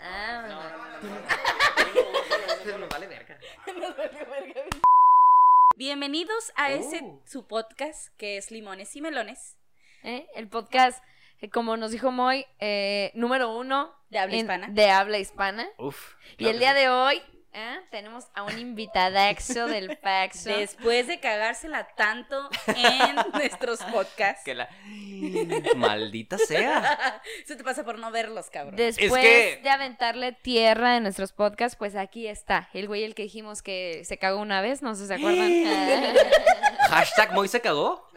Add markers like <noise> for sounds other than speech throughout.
Ah, No, bueno. no, no, no. Nos vale verga. Bienvenidos a ese Oh. su podcast que es Limones y Melones ¿Eh? El podcast, eh, como nos dijo Moy, eh, número uno de habla en- hispana. de habla hispana. Uf. Y el día de hoy ¿eh? tenemos a un invitadaxo del Paxo. Después de cagársela tanto en <laughs> nuestros podcasts. Que la. Maldita sea. <laughs> Eso te pasa por no verlos, cabrón. Después que- de aventarle tierra en nuestros podcasts, pues aquí está. El güey el que dijimos que se cagó una vez, no sé si se acuerdan. <laughs> Hashtag Moy se cagó.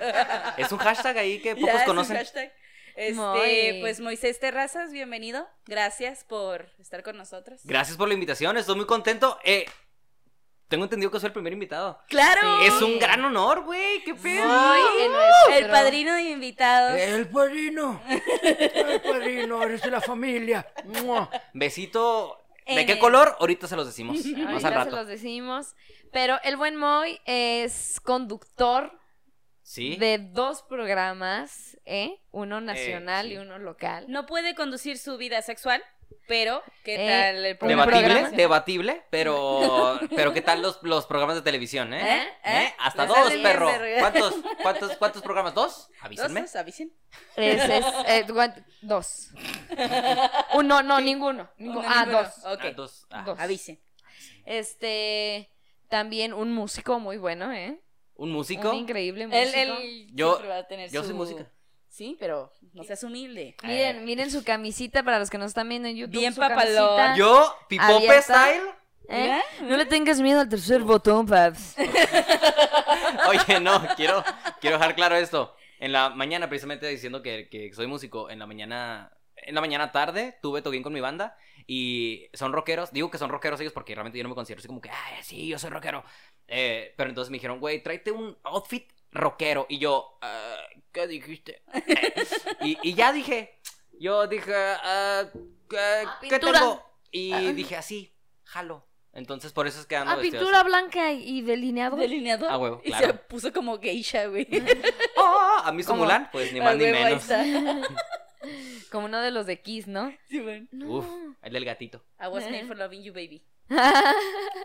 Es un hashtag ahí que Ya, pocos es un conocen. hashtag. Este, pues Moisés Terrazas, bienvenido. Gracias por estar con nosotros. Gracias por la invitación, estoy muy contento. Eh, tengo entendido que soy el primer invitado. ¡Claro! Es un gran honor, güey. ¡Qué pedo! Moy en nuestro- El padrino de invitados. El padrino. <laughs> El padrino, eres de la familia. Besito. ¿De qué el- color? Ahorita se los decimos. Más Ahorita se los decimos. Pero el buen Moy es conductor ¿Sí? de dos programas, ¿eh? Uno nacional sí. y uno local. No puede conducir su vida sexual, pero ¿qué Eh, tal el programa? Debatible, programa. debatible, pero <laughs> pero ¿qué tal los, los programas de televisión, eh? ¿Eh? ¿Eh? Hasta dos, bien, perro. <laughs> ¿Cuántos, cuántos, cuántos programas? ¿Dos? Avísenme. ¿Dos? Avisen. Es, <laughs> eh, guan- dos. Uno, no, ninguno. Ningu- Uno, ah, ninguno. dos. Ok. Ah, dos. Ah, Dos. Avisen. Este, también un músico muy bueno, ¿eh? ¿Un músico? Un increíble Él, músico. él Yo- va a tener yo su... soy música. Sí, pero no seas humilde. Miren, miren su camisita para los que nos están viendo en YouTube. Bien su papalón. Yo, Pipope. Style. ¿Eh? No le tengas miedo al tercer botón, Paps. <laughs> Oye, no, quiero, quiero dejar claro esto. En la mañana, precisamente diciendo que, que soy músico, en la mañana, en la mañana tarde, tuve toquín con mi banda y son rockeros. Digo que son rockeros ellos porque realmente yo no me considero así como que, ah, sí, yo soy rockero. Eh, pero entonces me dijeron, güey, tráete un outfit rockero. Y yo, "Ah, ¿qué dijiste? <laughs> y, y ya dije, yo dije, ah, ¿qué, Ah, tengo? Y dije así, jalo. Entonces por eso es que ando Ah, vestido pintura blanca y delineado. Delineador. Ah, huevo, Y claro. se puso como geisha, güey. <laughs> Oh, a mí su Como- Mulan, pues ni Ah, más ni huevo, menos. <laughs> Como uno de los de Kiss, ¿no? Sí, bueno. No. Uf, el del gatito. I was made for loving you, baby.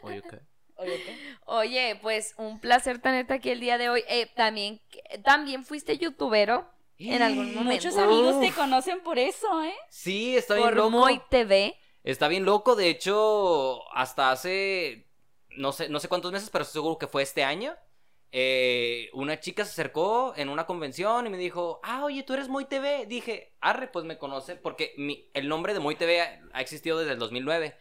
Oye, ¿qué? Oye, ¿qué? Oye, pues un placer tenerte aquí el día de hoy. Eh, también, también fuiste youtubero en <gasps> algún momento. Muchos amigos te conocen por eso, ¿eh? Sí, está bien por loco. Moy TV. Está bien loco. De hecho, hasta hace no sé, no sé cuántos meses, pero seguro que fue este año. eh, una chica se acercó en una convención y me dijo, ah, oye, tú eres Moy TV. Dije, arre, pues me conoce, porque mi, el nombre de Moy TV ha, ha existido desde el 2009.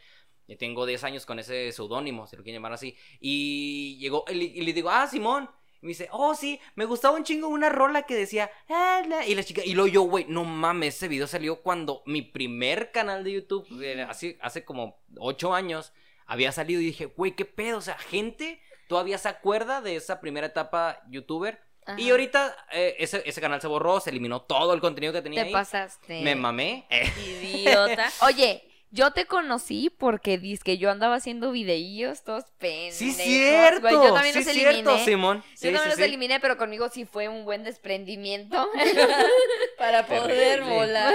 Y tengo 10 años con ese seudónimo, si lo quieren llamar así. Y llegó, y, le- y le digo, ah, Simón. Y me dice, oh, sí, me gustaba un chingo una rola que decía, "Ah, la", y la chica, y luego yo, güey, no mames, ese video salió cuando mi primer canal de YouTube, eh, así, hace como 8 años, había salido y dije, güey, qué pedo, o sea, gente todavía se acuerda de esa primera etapa youtuber. Y ahorita eh, ese, ese canal se borró, se eliminó todo el contenido que tenía Te ahí. pasaste. Me mamé. Idiota. Oye, yo te conocí porque dices que yo andaba haciendo videillos todos pendejos. sí, cierto. güey. Yo también sí, los cierto, eliminé. Simón. Sí, yo también sí, los eliminé, pero conmigo sí fue un buen desprendimiento. <laughs> Para poder volar.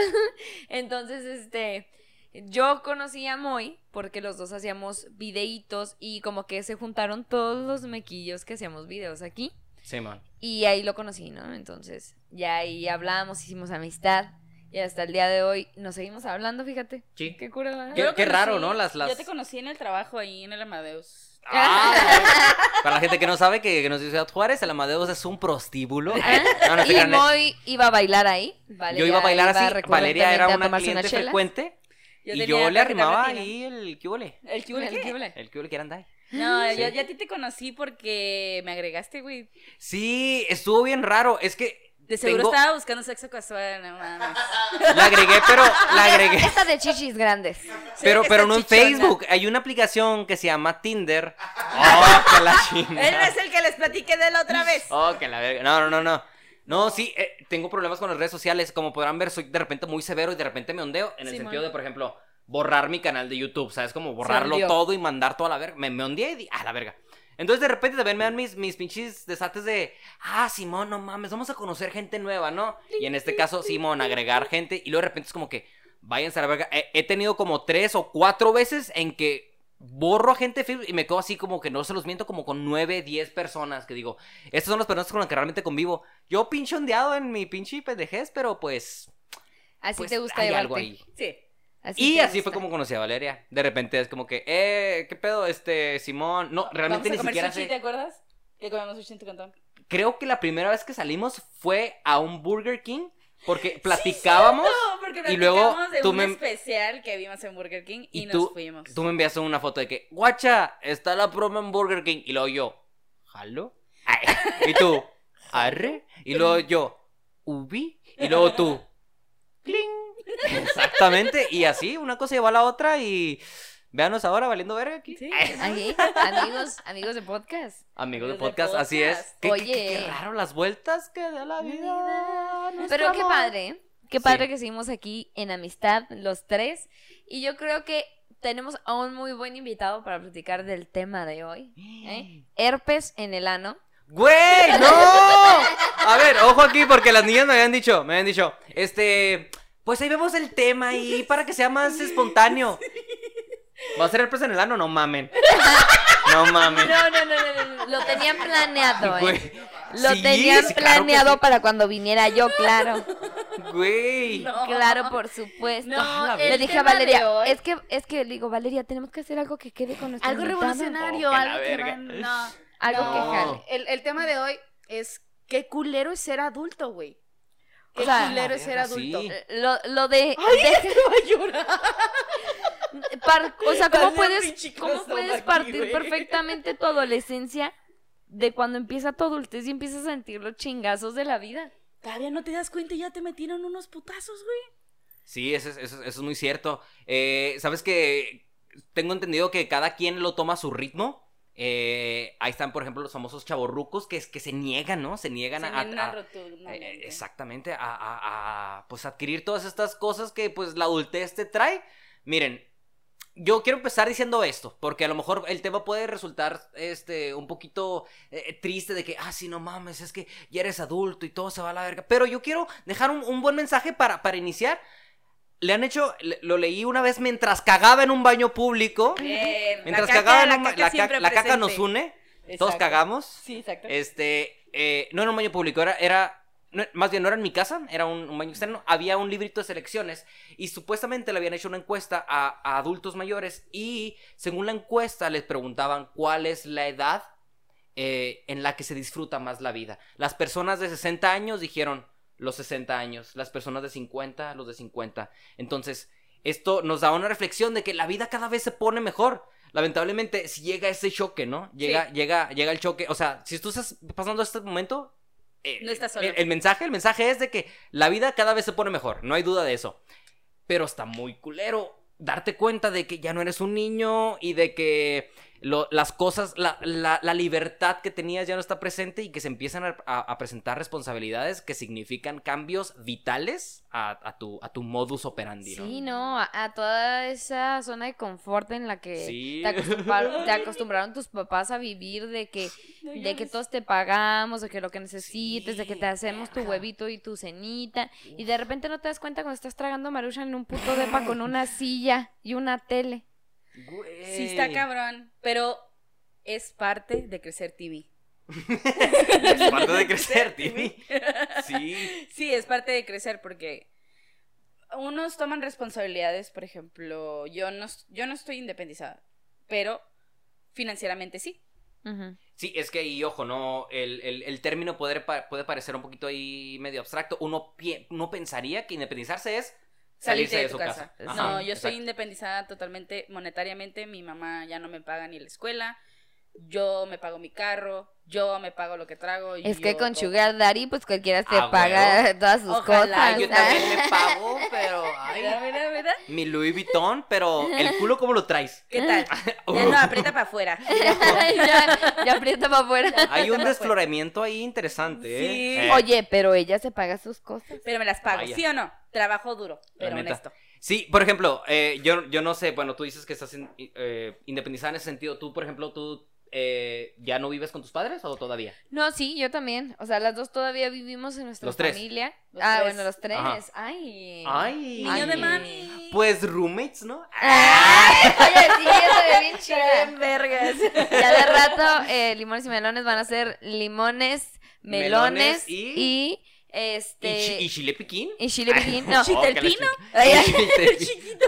Entonces, este, yo conocí a Moy porque los dos hacíamos videitos y como que se juntaron todos los mequillos que hacíamos videos aquí. Simón. Y ahí lo conocí, ¿no? Entonces, ya ahí hablamos, hicimos amistad. Y hasta el día de hoy nos seguimos hablando, fíjate. Sí. Qué cura. Qué- raro, ¿no? Las- las- Yo te conocí en el trabajo ahí en el Amadeus. Ah, <laughs> para la gente que no sabe que, que nos dice Ciudad Juárez, el Amadeus es un prostíbulo. No, no te y Moy iba a bailar ahí. Yo iba a bailar así. Valeria era una cliente frecuente. Yo y yo le arrimaba ahí el cubole. ¿El hubo, ¿El huele? El cubole que eran ahí. No, Sí. yo, yo a ti te conocí porque me agregaste, güey. Sí, estuvo bien raro. Es que. De seguro tengo- estaba buscando sexo casual, no mames. <laughs> La agregué, pero. La agregué. Esta de chichis grandes. Pero, que pero no en chichona. Facebook. Hay una aplicación que se llama Tinder. Oh, <laughs> que la Él chingada. no es el que les platiqué de la otra vez. Oh, que la verga. No, no, no, no. No, sí, eh, tengo problemas con las redes sociales. Como podrán ver, soy de repente muy severo y de repente me ondeo. En el Simón. sentido de, por ejemplo, borrar mi canal de YouTube. ¿Sabes? Como borrarlo todo y mandar toda la verga. Me, me ondeé y di, ah, la verga. Entonces de repente también me dan mis, mis pinches desates de, ah, Simón, no mames, vamos a conocer gente nueva, ¿no? Y en este caso, Simón, agregar gente. Y luego de repente es como que, váyanse a la verga. He, he tenido como tres o cuatro veces en que borro a gente y me quedo así como que no se los miento, como con nueve, diez personas que digo, estas son las personas con las que realmente convivo. Yo pinche ondeado en mi pinche pendejez, pero pues... Así pues, te gusta hay llevarte. algo ahí. Sí. Así Y así fue gusta. como conocí a Valeria. De repente es como que, eh, ¿qué pedo? Este, Simón. No, realmente ni Vamos a comer siquiera sushi, sé. ¿te acuerdas? Que comemos sushi en tu cantón. Creo que la primera vez que salimos fue a un Burger King porque platicábamos. No, porque y luego de tú un me- especial que vimos en Burger King y, Y nos tú, fuimos. tú me enviaste una foto de que, guacha, está la promo en Burger King. Y luego yo, ¿jalo? Ay. Y tú, arre. Y luego yo, ubi. Y luego tú, cling. Exactamente. Y así, una cosa lleva a la otra y véanos ahora valiendo verga aquí. Sí. <laughs> Amigos, amigos de podcast. Amigos de podcast, así es. Qué, Oye. qué- qué raro las vueltas que da la vida. Pero qué padre, qué padre Sí. que seguimos aquí en amistad los tres. Y yo creo que tenemos a un muy buen invitado para platicar del tema de hoy. ¿eh? <gasps> Herpes en el ano. ¡Güey! ¡No! <laughs> A ver, ojo aquí, porque las niñas me habían dicho, me habían dicho, este, pues ahí vemos el tema y para que sea más <laughs> espontáneo. ¿Va a ser el pez en el ano? No mamen. <laughs> No mamen. No, no, no, no, no, Lo tenían planeado, ¿eh? Güey. Lo Sí, tenían sí, claro que planeado sí. para cuando viniera yo, claro. Güey. No. <laughs> Claro, por supuesto. No, Le el dije a Valeria, hoy- es que, es que le digo, Valeria, tenemos que hacer algo que quede con nuestra Algo revolucionario, Oh, que algo que van- No, Algo no. que jale. El, el tema de hoy es qué culero es ser adulto, güey. Qué O sea, culero la es ser adulto. sí. Lo, lo de... <laughs> Ay, de- ya te va a llorar. <laughs> par- o sea, ¿cómo puedes, cómo puedes partir perfectamente tu adolescencia de cuando empieza tu adultez y empiezas a sentir los chingazos de la vida? Todavía no te das cuenta y ya te metieron unos putazos, güey. Sí, eso es, eso, es- eso es muy cierto. Eh, ¿Sabes que Tengo entendido que cada quien lo toma a su ritmo. Eh, ahí están, por ejemplo, los famosos chavorrucos que, que se niegan, ¿no? Se niegan Se a, a- a. Eh, exactamente, a, a- a, pues adquirir todas estas cosas que pues la adultez te trae. Miren, yo quiero empezar diciendo esto, porque a lo mejor el tema puede resultar este un poquito eh, triste de que, ah, sí, no mames, es que ya eres adulto y todo se va a la verga. Pero yo quiero dejar un, un buen mensaje para, para iniciar. Le han hecho, lo leí una vez mientras cagaba en un baño público. Bien. Mientras la caca, cagaba en la un ba- caca la, caca nos une, todos cagamos. Sí, exacto. Este, eh, no era un baño público, era, era no, más bien no era en mi casa, era un, un baño externo. Había un librito de selecciones y supuestamente le habían hecho una encuesta a, a adultos mayores y según la encuesta les preguntaban cuál es la edad eh, en la que se disfruta más la vida. Las personas de 60 años dijeron los 60 años, las personas de 50, los de 50. Entonces, esto nos da una reflexión de que la vida cada vez se pone mejor. Lamentablemente, si llega ese choque, ¿no? Llega, llega, llega el choque. O sea, si tú estás pasando este momento, eh, No estás solo. El, el mensaje, el mensaje es de que la vida cada vez se pone mejor. No hay duda de eso. Pero está muy culero darte cuenta de que ya no eres un niño y de que lo- las cosas, la, la- la libertad que tenías ya no está presente y que se empiezan a, a- a presentar responsabilidades que significan cambios vitales a, a tu, a tu modus operandi, ¿no? Sí, no, a, toda esa zona de confort en la que Sí. te, acostumbraron, te acostumbraron tus papás a vivir, de que, de que todos te pagamos, de que lo que necesites, de que te hacemos tu huevito y tu cenita, y de repente no te das cuenta cuando estás tragando marucha en un puto depa con una <laughs> silla y una tele. Sí está cabrón, pero es parte de crecer TV. Es parte de crecer, Timmy. Sí. Sí, es parte de crecer porque unos toman responsabilidades, por ejemplo, yo no, yo no estoy independizada, pero financieramente sí. Sí, es que, y ojo, no, el, el- el término puede, pa- puede parecer un poquito ahí medio abstracto. Uno, pie- uno pensaría que independizarse es Salirte de, de tu su casa. casa. no, yo estoy exacto. independizada totalmente monetariamente. Mi mamá ya no me paga ni la escuela. Yo me pago mi carro. Yo me pago lo que trago. Es yo que con todo. Sugar Daddy, pues cualquiera te Ah, paga <laughs> todas sus Ojalá, cosas. Ay, yo también me pago, <laughs> pero. Ay, Mira, mira, mira. mi Louis Vuitton, pero el culo, ¿cómo lo traes? ¿Qué tal? <laughs> Ya no, aprieta para afuera. ya, ya aprieta para afuera. Hay un desfloramiento ahí interesante, ¿eh? Sí. Eh, Oye, pero ella se paga sus cosas. Pero me las pago, Vaya. ¿sí o no? Trabajo duro, La pero neta. honesto. Sí, por ejemplo, eh, yo, yo no sé, bueno, tú dices que estás in- eh, independizada en ese sentido. Tú, por ejemplo, tú eh, ¿ya no vives con tus padres o todavía? No, sí, yo también. O sea, las dos todavía vivimos en nuestra Los tres. familia. Los ah, tres. bueno, los tres. Ajá. Ay. Ay. Niño de mami. Pues roommates, ¿no? <laughs> Ay, oye, sí, eso ve bien. <laughs> Bien vergas. Ya de rato, eh, limones y melones van a ser limones, melones, Melones y- y, este. ¿Y, chi- y chile piquín? y chile piquín, no. Oh, ¿Chitelpino?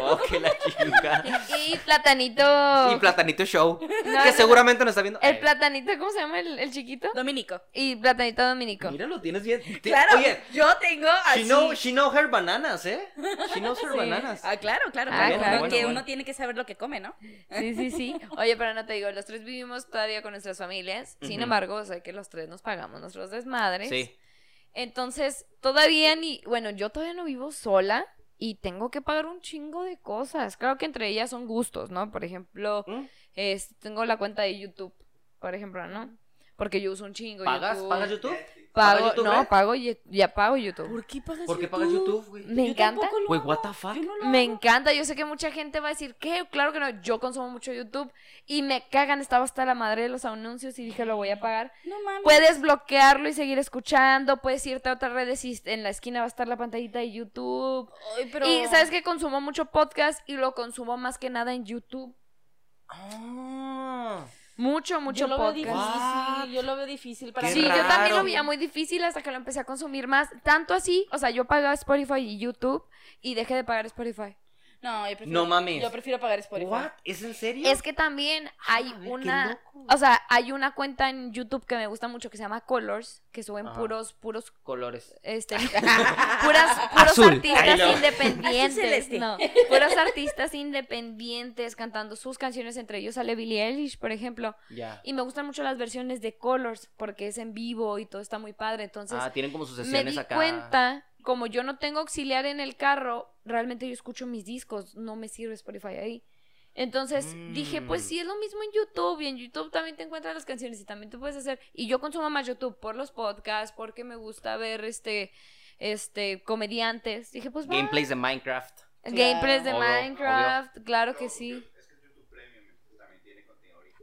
Oh, que la chinga. <laughs> <laughs> Y platanito. Y Platanito Show. No, que no, seguramente nos está viendo. El Eh, platanito, ¿cómo se llama el, el chiquito? Dominico. Y platanito dominico. Mira, lo tienes bien. Te- Claro, Oye, yo tengo así. she know, she know her bananas, ¿eh? She knows her Sí. bananas. Ah, claro, claro, Ah, claro. claro. que Bueno, uno bueno. tiene que saber lo que come, ¿no? Sí, sí, sí. Oye, pero no te digo, los tres vivimos todavía con nuestras familias. Sin embargo, o sea que los tres nos pagamos nuestros desmadres. Sí. Entonces, todavía ni, bueno, yo todavía no vivo sola y tengo que pagar un chingo de cosas. Claro que entre ellas son gustos, ¿no? Por ejemplo, ¿Mm? es- tengo la cuenta de YouTube, por ejemplo, ¿no? Porque yo uso un chingo ¿Pagas? YouTube. ¿Pagas YouTube? Pago, ¿Pagas YouTube, no, Red? pago, ya pago YouTube. ¿Por qué pagas ¿Por qué pagas YouTube, güey? Me Yo encanta. Güey, what the fuck? No Me encanta, yo sé que mucha gente va a decir que, claro que no, yo consumo mucho YouTube y me cagan, estaba hasta la madre de los anuncios y dije lo voy a pagar. No mames. Puedes bloquearlo y seguir escuchando, puedes irte a otras redes y en la esquina va a estar la pantallita de YouTube. Ay, pero... Y sabes que consumo mucho podcast y lo consumo más que nada en YouTube. Ah. Mucho, mucho yo lo veo podcast. difícil, yo lo veo difícil para Qué Sí, yo también lo veía muy difícil hasta que lo empecé a consumir más. Tanto así, o sea, yo pagaba Spotify y YouTube y dejé de pagar Spotify. No, yo prefiero, No mames. Yo prefiero pagar Spotify. ¿What? ¿Es en serio? Es que también hay a ver, qué una, o sea, hay una cuenta en YouTube que me gusta mucho que se llama Colors, que suben Ajá. puros, puros, Colores. este, <laughs> puras, puros Azul. Ay, artistas no. independientes, no, puros artistas independientes cantando sus canciones, entre ellos sale Billie Eilish, por ejemplo, Ya. y me gustan mucho las versiones de Colors porque es en vivo y todo está muy padre, entonces Ah, tienen como sus me sesiones di acá. cuenta, como yo no tengo auxiliar en el carro, realmente yo escucho mis discos, no me sirve Spotify ahí. Entonces dije, pues Mm. sí, es lo mismo en YouTube, y en YouTube también te encuentras las canciones y también tú puedes hacer. Y yo consumo más YouTube por los podcasts, porque me gusta ver este, este, comediantes. Dije, pues. Gameplays de Minecraft. Gameplays de Obvio, Minecraft, claro que sí.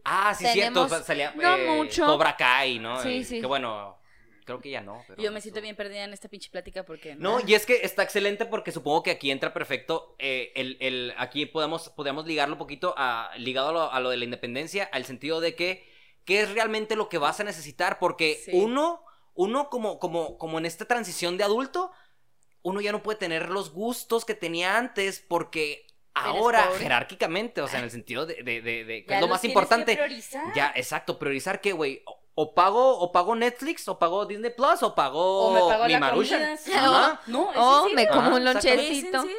Ah, sí, Tenemos- cierto. Salía no eh, mucho. Cobra Kai, ¿no? Sí, sí. Que bueno, creo que ya no. pero Yo me siento bien perdida en esta pinche plática porque... No, y es que está excelente porque supongo que aquí entra perfecto eh, el, el- aquí podemos, podemos ligarlo un poquito a, ligado a lo, a lo de la independencia, al sentido de que, ¿qué es realmente lo que vas a necesitar? Porque Sí. uno, uno como, como, como en esta transición de adulto, uno ya no puede tener los gustos que tenía antes porque ahora, jerárquicamente, o sea, en el sentido de, de, de- de- que Ya es lo más tienes que importante. priorizar. Ya, exacto, priorizar qué, güey. O, o pago, o pago Netflix, o pago Disney Plus, o pago O me pago mi la sí. Ajá. No, ¿es Oh, en me serio? como un Ajá, exactamente. ¿Es en lonchecito. serio?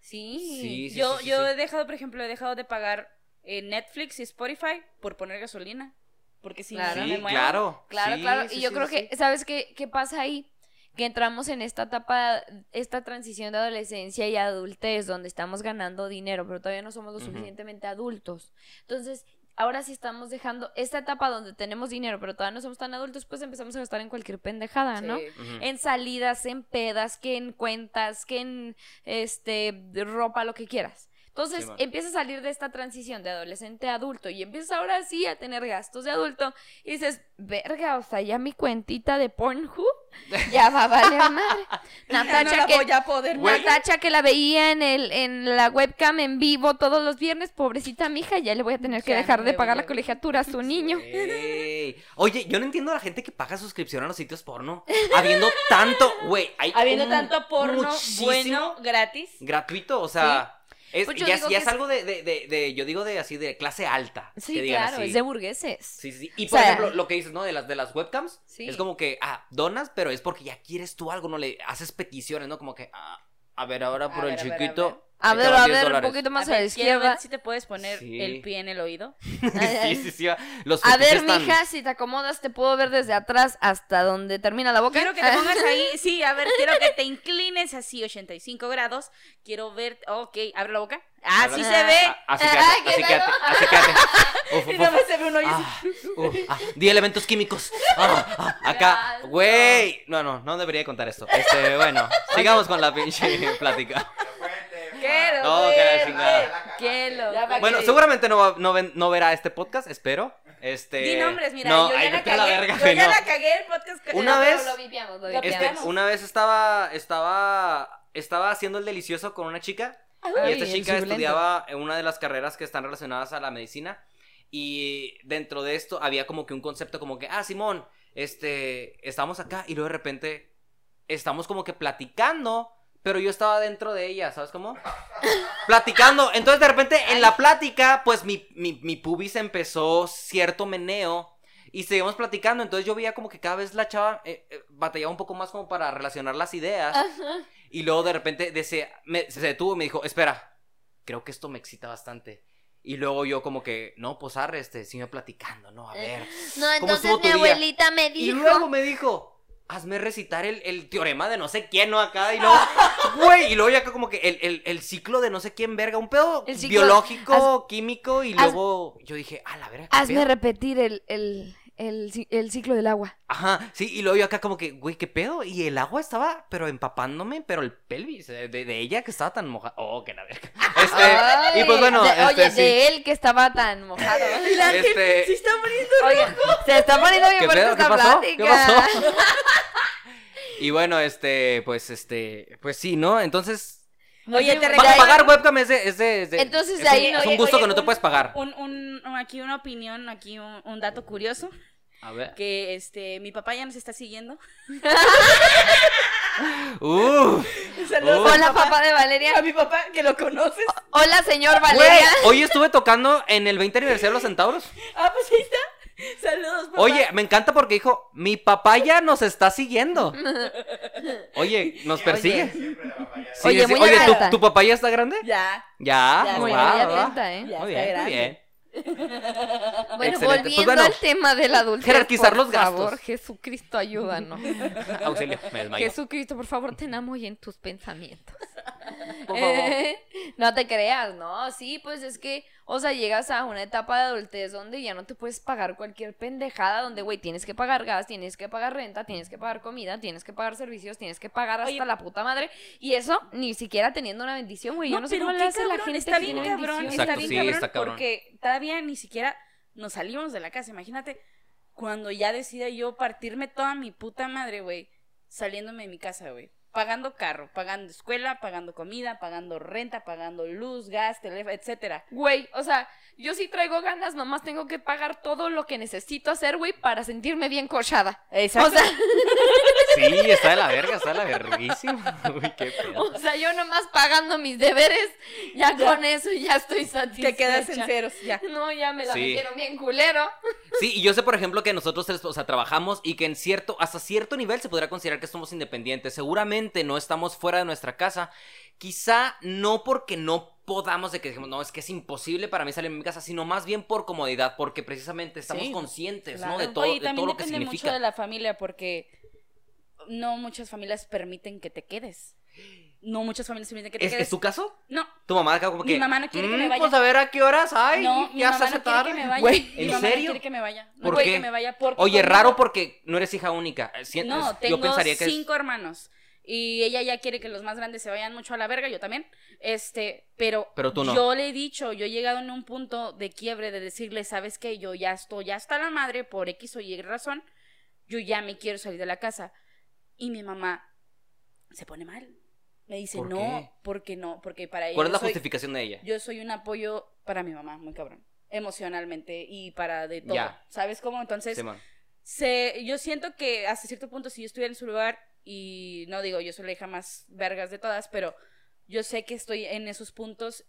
Sí. Sí, sí, yo sí, sí, yo sí. he dejado, por ejemplo, he dejado de pagar eh, Netflix y Spotify por poner gasolina. Porque si Claro. no, Sí, me muero. claro. Claro, Sí, claro. sí, y yo sí, creo sí, que. ¿sabes qué, qué pasa ahí? Que entramos en esta etapa, esta transición de adolescencia y adultez, donde estamos ganando dinero, pero todavía no somos lo suficientemente adultos. Entonces, ahora sí estamos dejando esta etapa donde tenemos dinero, pero todavía no somos tan adultos, pues empezamos a gastar en cualquier pendejada, ¿no? Sí. En salidas, en pedas, que en cuentas, que en este ropa, lo que quieras. Entonces Sí, empiezas a salir de esta transición de adolescente a adulto y empiezas ahora sí a tener gastos de adulto y dices, verga, o sea, ya mi cuentita de Pornhub <laughs> ya va a valer madre. <laughs> No Natacha la que, voy a poder. Natacha que la veía en el en la webcam en vivo todos los viernes, pobrecita mija, ya le voy a tener que Ya dejar no de pagar a la colegiatura a su niño. <laughs> Oye, yo no entiendo a la gente que paga suscripción a los sitios porno. Habiendo tanto, güey, hay Habiendo tanto porno muchísimo bueno, gratis. gratuito, o sea, es, Pues ya, es algo de, de, de, de- yo digo de así de clase alta. Sí, que digan claro, así. es de burgueses. Sí, sí. Y O por sea- ejemplo, lo que dices, ¿no? De las, de las webcams. Sí. Es como que, ah, donas, pero es porque ya quieres tú algo, no le haces peticiones, ¿no? Como que, ah, a ver, ahora A por el ver, a ver, a chiquito. A ver, a 10 ver, un poquito más A a, la izquierda. ver si te puedes poner Sí. el pie en el oído. <laughs> sí, sí, sí. Los A ver, mija, si te acomodas, te puedo ver desde atrás hasta donde termina la boca. Quiero que te pongas ahí, <laughs> sí, a ver, quiero que te inclines así 85 grados. Quiero ver, ok, abre la boca. Ah, sí Habla- se ve. Ah, Así quédate, ¿qué así quédate, así quédate. <laughs> Uf, Y uf, uf. más se ve un hoyo así. Ah, ah, di elementos químicos. Ah, ah, acá, güey. No, no, no debería contar esto. Este, bueno, sigamos con la pinche plática. ¿Qué lo No, que la chingada. ¿Qué lo- Ya va Bueno, que- seguramente no, va- no, ven- no verá este podcast, espero. Este. Di nombres, mira, no, yo ya ay, la cagué. la verga, yo ya no. la cagué el podcast. que- Una vez- Lo vipiamos, lo Lo vipiamos. Este, una vez estaba, estaba, estaba haciendo el delicioso con una chica y esta chica estudiaba en una de las carreras que están relacionadas a la medicina y dentro de esto había como que un concepto como que, ah, Simón, este, estamos acá y luego de repente estamos como que platicando, pero yo estaba dentro de ella, ¿sabes cómo? platicando, entonces de repente en la plática, pues mi, mi, mi pubis empezó cierto meneo. Y seguimos platicando, entonces yo veía como que cada vez la chava eh, eh, batallaba un poco más como para relacionar las ideas. Ajá. Y luego de repente desea- me- se detuvo y me dijo, espera, creo que esto me excita bastante. Y luego yo como que, no, pues arre, este, sigue platicando, no, a ver. No, ¿Cómo entonces estuvo mi tu día? abuelita me Y dijo. luego me dijo, hazme recitar el, el teorema de no sé quién, ¿no? Acá, y luego, <laughs> güey, y luego ya acá como que el, el- el ciclo de no sé quién, verga, un pedo El ciclo- biológico, químico, y haz- luego yo dije, a la verga. ¿qué Hazme pedo?". repetir el, el, el, ci- el ciclo del agua. Ajá, sí, y luego yo acá como que, güey, ¿qué pedo? Y el agua estaba, pero empapándome, pero el pelvis eh, de, de ella que estaba tan mojada. Oh, que la verga. <laughs> Este, y pues bueno, de- este, oye, sí. de él que estaba tan mojado. <laughs> La gente Este- se está poniendo Oye, se está poniendo bien ¿Qué fuerte pedo? ¿Qué esta pasó? ¿Qué pasó? <laughs> Y bueno, este, pues, este, pues sí, ¿no? Entonces, Oye, te regalan pagar webcam es de, es de, es de- Entonces, es de ahí un, no- es un gusto oye, que no te un- puedes pagar. Un, un, un- aquí una opinión, aquí un, un dato curioso, A ver. que este, mi papá ya nos está siguiendo. <laughs> Uh, <laughs> Saludos Uh. a Hola, papá de Valeria. A mi papá, que lo conoces. Hola, señor Valeria. hoy estuve tocando en el 20 aniversario de los centauros. Ah, pues ahí está. Saludos, papá. Oye, me encanta porque dijo, mi papá ya nos está siguiendo. <laughs> Oye, nos persigue. Sí, Oye, sí. muy Oye, ¿tu, tu papá ya está grande? Ya. Ya, Ya, Muy, va, muy va, va. atenta, ¿eh? Ya Muy está bien, muy grande. bien. <laughs> Bueno, Excelente. volviendo Pues bueno, al tema de la adultez. jerarquizar por los gastos. favor, Jesucristo, ayúdanos. <laughs> Auxilio, me. Jesucristo, por favor, ten amo y en tus pensamientos. <laughs> Por favor. Eh, no te creas, ¿no? Sí, pues es que, o sea, llegas a una etapa de adultez donde ya no te puedes pagar cualquier pendejada, donde, güey, tienes que pagar gas, tienes que pagar renta, tienes que pagar comida, tienes que pagar servicios, tienes que pagar hasta Oye. la puta madre. Y eso ni siquiera teniendo una bendición, güey. Yo no sé cómo le la gente está que bien tiene cabrón, bendición. está bien sí, cabrón, está cabrón. porque todavía ni siquiera nos salimos de la casa. Imagínate cuando ya decida yo partirme toda mi puta madre, güey, saliéndome de mi casa, güey. Pagando carro, pagando escuela, pagando comida, pagando renta, pagando luz, gas, teléfono, etcétera. Güey, o sea, yo sí traigo ganas, nomás tengo que pagar todo lo que necesito hacer, güey, para sentirme bien cochada. Exacto. O sea, <laughs> Sí, está de la verga, está de la verguísima. <laughs> Uy, qué pedo. o sea, yo nomás pagando mis deberes, ya, Ya. con eso ya estoy satisfecha. Te quedas en ceros, ya. No, ya me la Sí. metieron bien culero. Sí, y yo sé, por ejemplo, que nosotros o sea, trabajamos y que en cierto, hasta cierto nivel se podría considerar que somos independientes. Seguramente no estamos fuera de nuestra casa. Quizá no porque no podamos de que dijimos, no, es que es imposible para mí salir de mi casa, sino más bien por comodidad, porque precisamente estamos Sí, conscientes, ¿no? Claro. De todo, Oye, de también todo lo que depende significa. mucho de la familia porque no muchas familias permiten que te quedes. No muchas familias permiten que te ¿Es, quedes. ¿Es tu caso? No, Tu mamá como Mi que. mamá no quiere que me "Mm, vaya". Pues a ver a qué horas hay. no, mi ya se hace no tarde. Mi ¿en mamá no serio? quiere que me vaya. No ¿Por quiere qué? que me vaya porque Oye, conmigo- raro porque no eres hija única. Si- No, es- tengo yo pensaría que es- cinco hermanos. Y ella ya quiere que los más grandes se vayan mucho a la verga, yo también. Este, pero, Pero tú no. yo le he dicho, yo he llegado en un punto de quiebre de decirle, ¿sabes qué? Yo ya estoy, ya está la madre por X o Y razón. Yo ya me quiero salir de la casa. Y mi mamá se pone mal. Me dice, ¿Por no, qué? porque no, porque para ella. ¿Cuál es yo la soy- justificación de ella? Yo soy un apoyo para mi mamá, muy cabrón. Emocionalmente y para de todo. Ya. ¿Sabes cómo? Entonces, Simón. se, yo siento que hasta cierto punto, si yo estuviera en su lugar, y no digo, yo soy la hija más vergas de todas, pero yo sé que estoy en esos puntos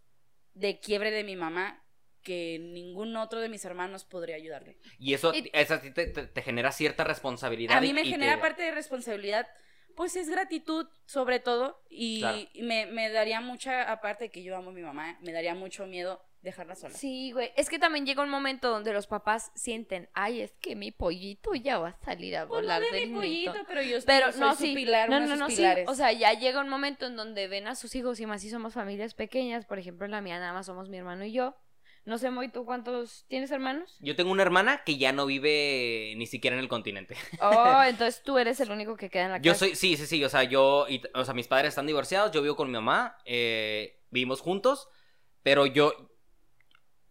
de quiebre de mi mamá que ningún otro de mis hermanos podría ayudarle. Y eso, Y- eso a ti te, te- te genera cierta responsabilidad. A mí me genera te- parte de responsabilidad, pues es gratitud sobre todo, y Claro. y me, me daría mucha, aparte de que yo amo a mi mamá, me daría mucho miedo dejarla sola. Sí, güey. Es que también llega un momento donde los papás sienten, ay, es que mi pollito ya va a salir a Pues no volar de del mi pollito, nito. pero yo, Pero yo soy no, su sí. pilar, no, no, sus no, sí. O sea, ya llega un momento en donde ven a sus hijos y más si somos familias pequeñas. Por ejemplo, en la mía nada más somos mi hermano y yo. No sé, Moy, ¿tú cuántos tienes hermanos? Yo tengo una hermana que ya no vive ni siquiera en el continente. Oh, <laughs> entonces tú eres el único que queda en la Yo casa. soy, sí, sí, sí, o sea, yo, y- o sea, mis padres están divorciados, yo vivo con mi mamá, eh, vivimos juntos, pero yo,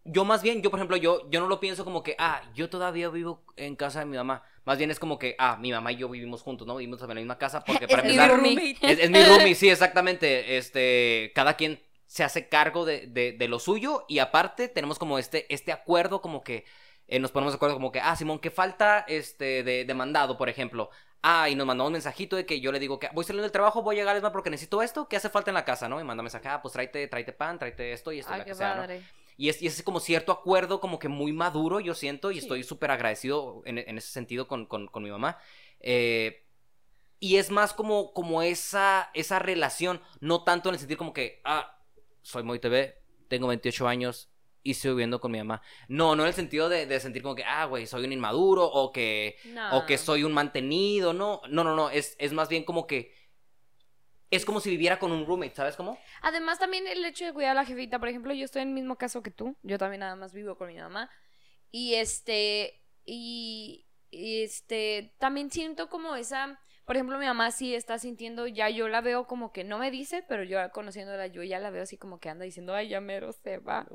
yo más bien, yo por ejemplo, yo, yo no lo pienso como que, ah, yo todavía vivo en casa de mi mamá. Más bien es como que, ah, mi mamá y yo vivimos juntos, ¿no? Vivimos en la misma casa porque <laughs> para Es mi empezar... roomie. Es, es mi <laughs> roomie, sí, exactamente. Este, cada quien se hace cargo de, de- de lo suyo y aparte tenemos como este, este acuerdo como que eh, nos ponemos de acuerdo como que, ah, Simón, que falta este de, de mandado, por ejemplo. Ah, y nos mandó un mensajito de que yo le digo que voy saliendo del trabajo, voy a llegar más porque necesito esto, ¿qué hace falta en la casa, no? Y manda mensaje, ah, pues tráete, tráete pan, tráete esto y esto Ay, la qué que sea, ¿no? Y es, y es como cierto acuerdo, como que muy maduro, yo siento, y Sí. estoy súper agradecido en, en ese sentido con, con- con mi mamá. Eh, y es más como, como esa, esa relación, no tanto en el sentido como que, ah, soy muy TV, tengo 28 años y estoy viviendo con mi mamá. No, no en el sentido de, de sentir como que, ah, güey, soy un inmaduro o que, No. o que soy un mantenido, no, no, no, no, es, es más bien como que... Es como si viviera con un roommate, ¿sabes cómo? Además, también el hecho de cuidar a la jefita. Por ejemplo, yo estoy en el mismo caso que tú. Yo también nada más vivo con mi mamá. Y este. Y. y este. También siento como esa. Por ejemplo, mi mamá sí está sintiendo. Ya yo la veo como que no me dice, pero yo conociéndola, yo ya la veo así como que anda diciendo, ay, ya mero se va.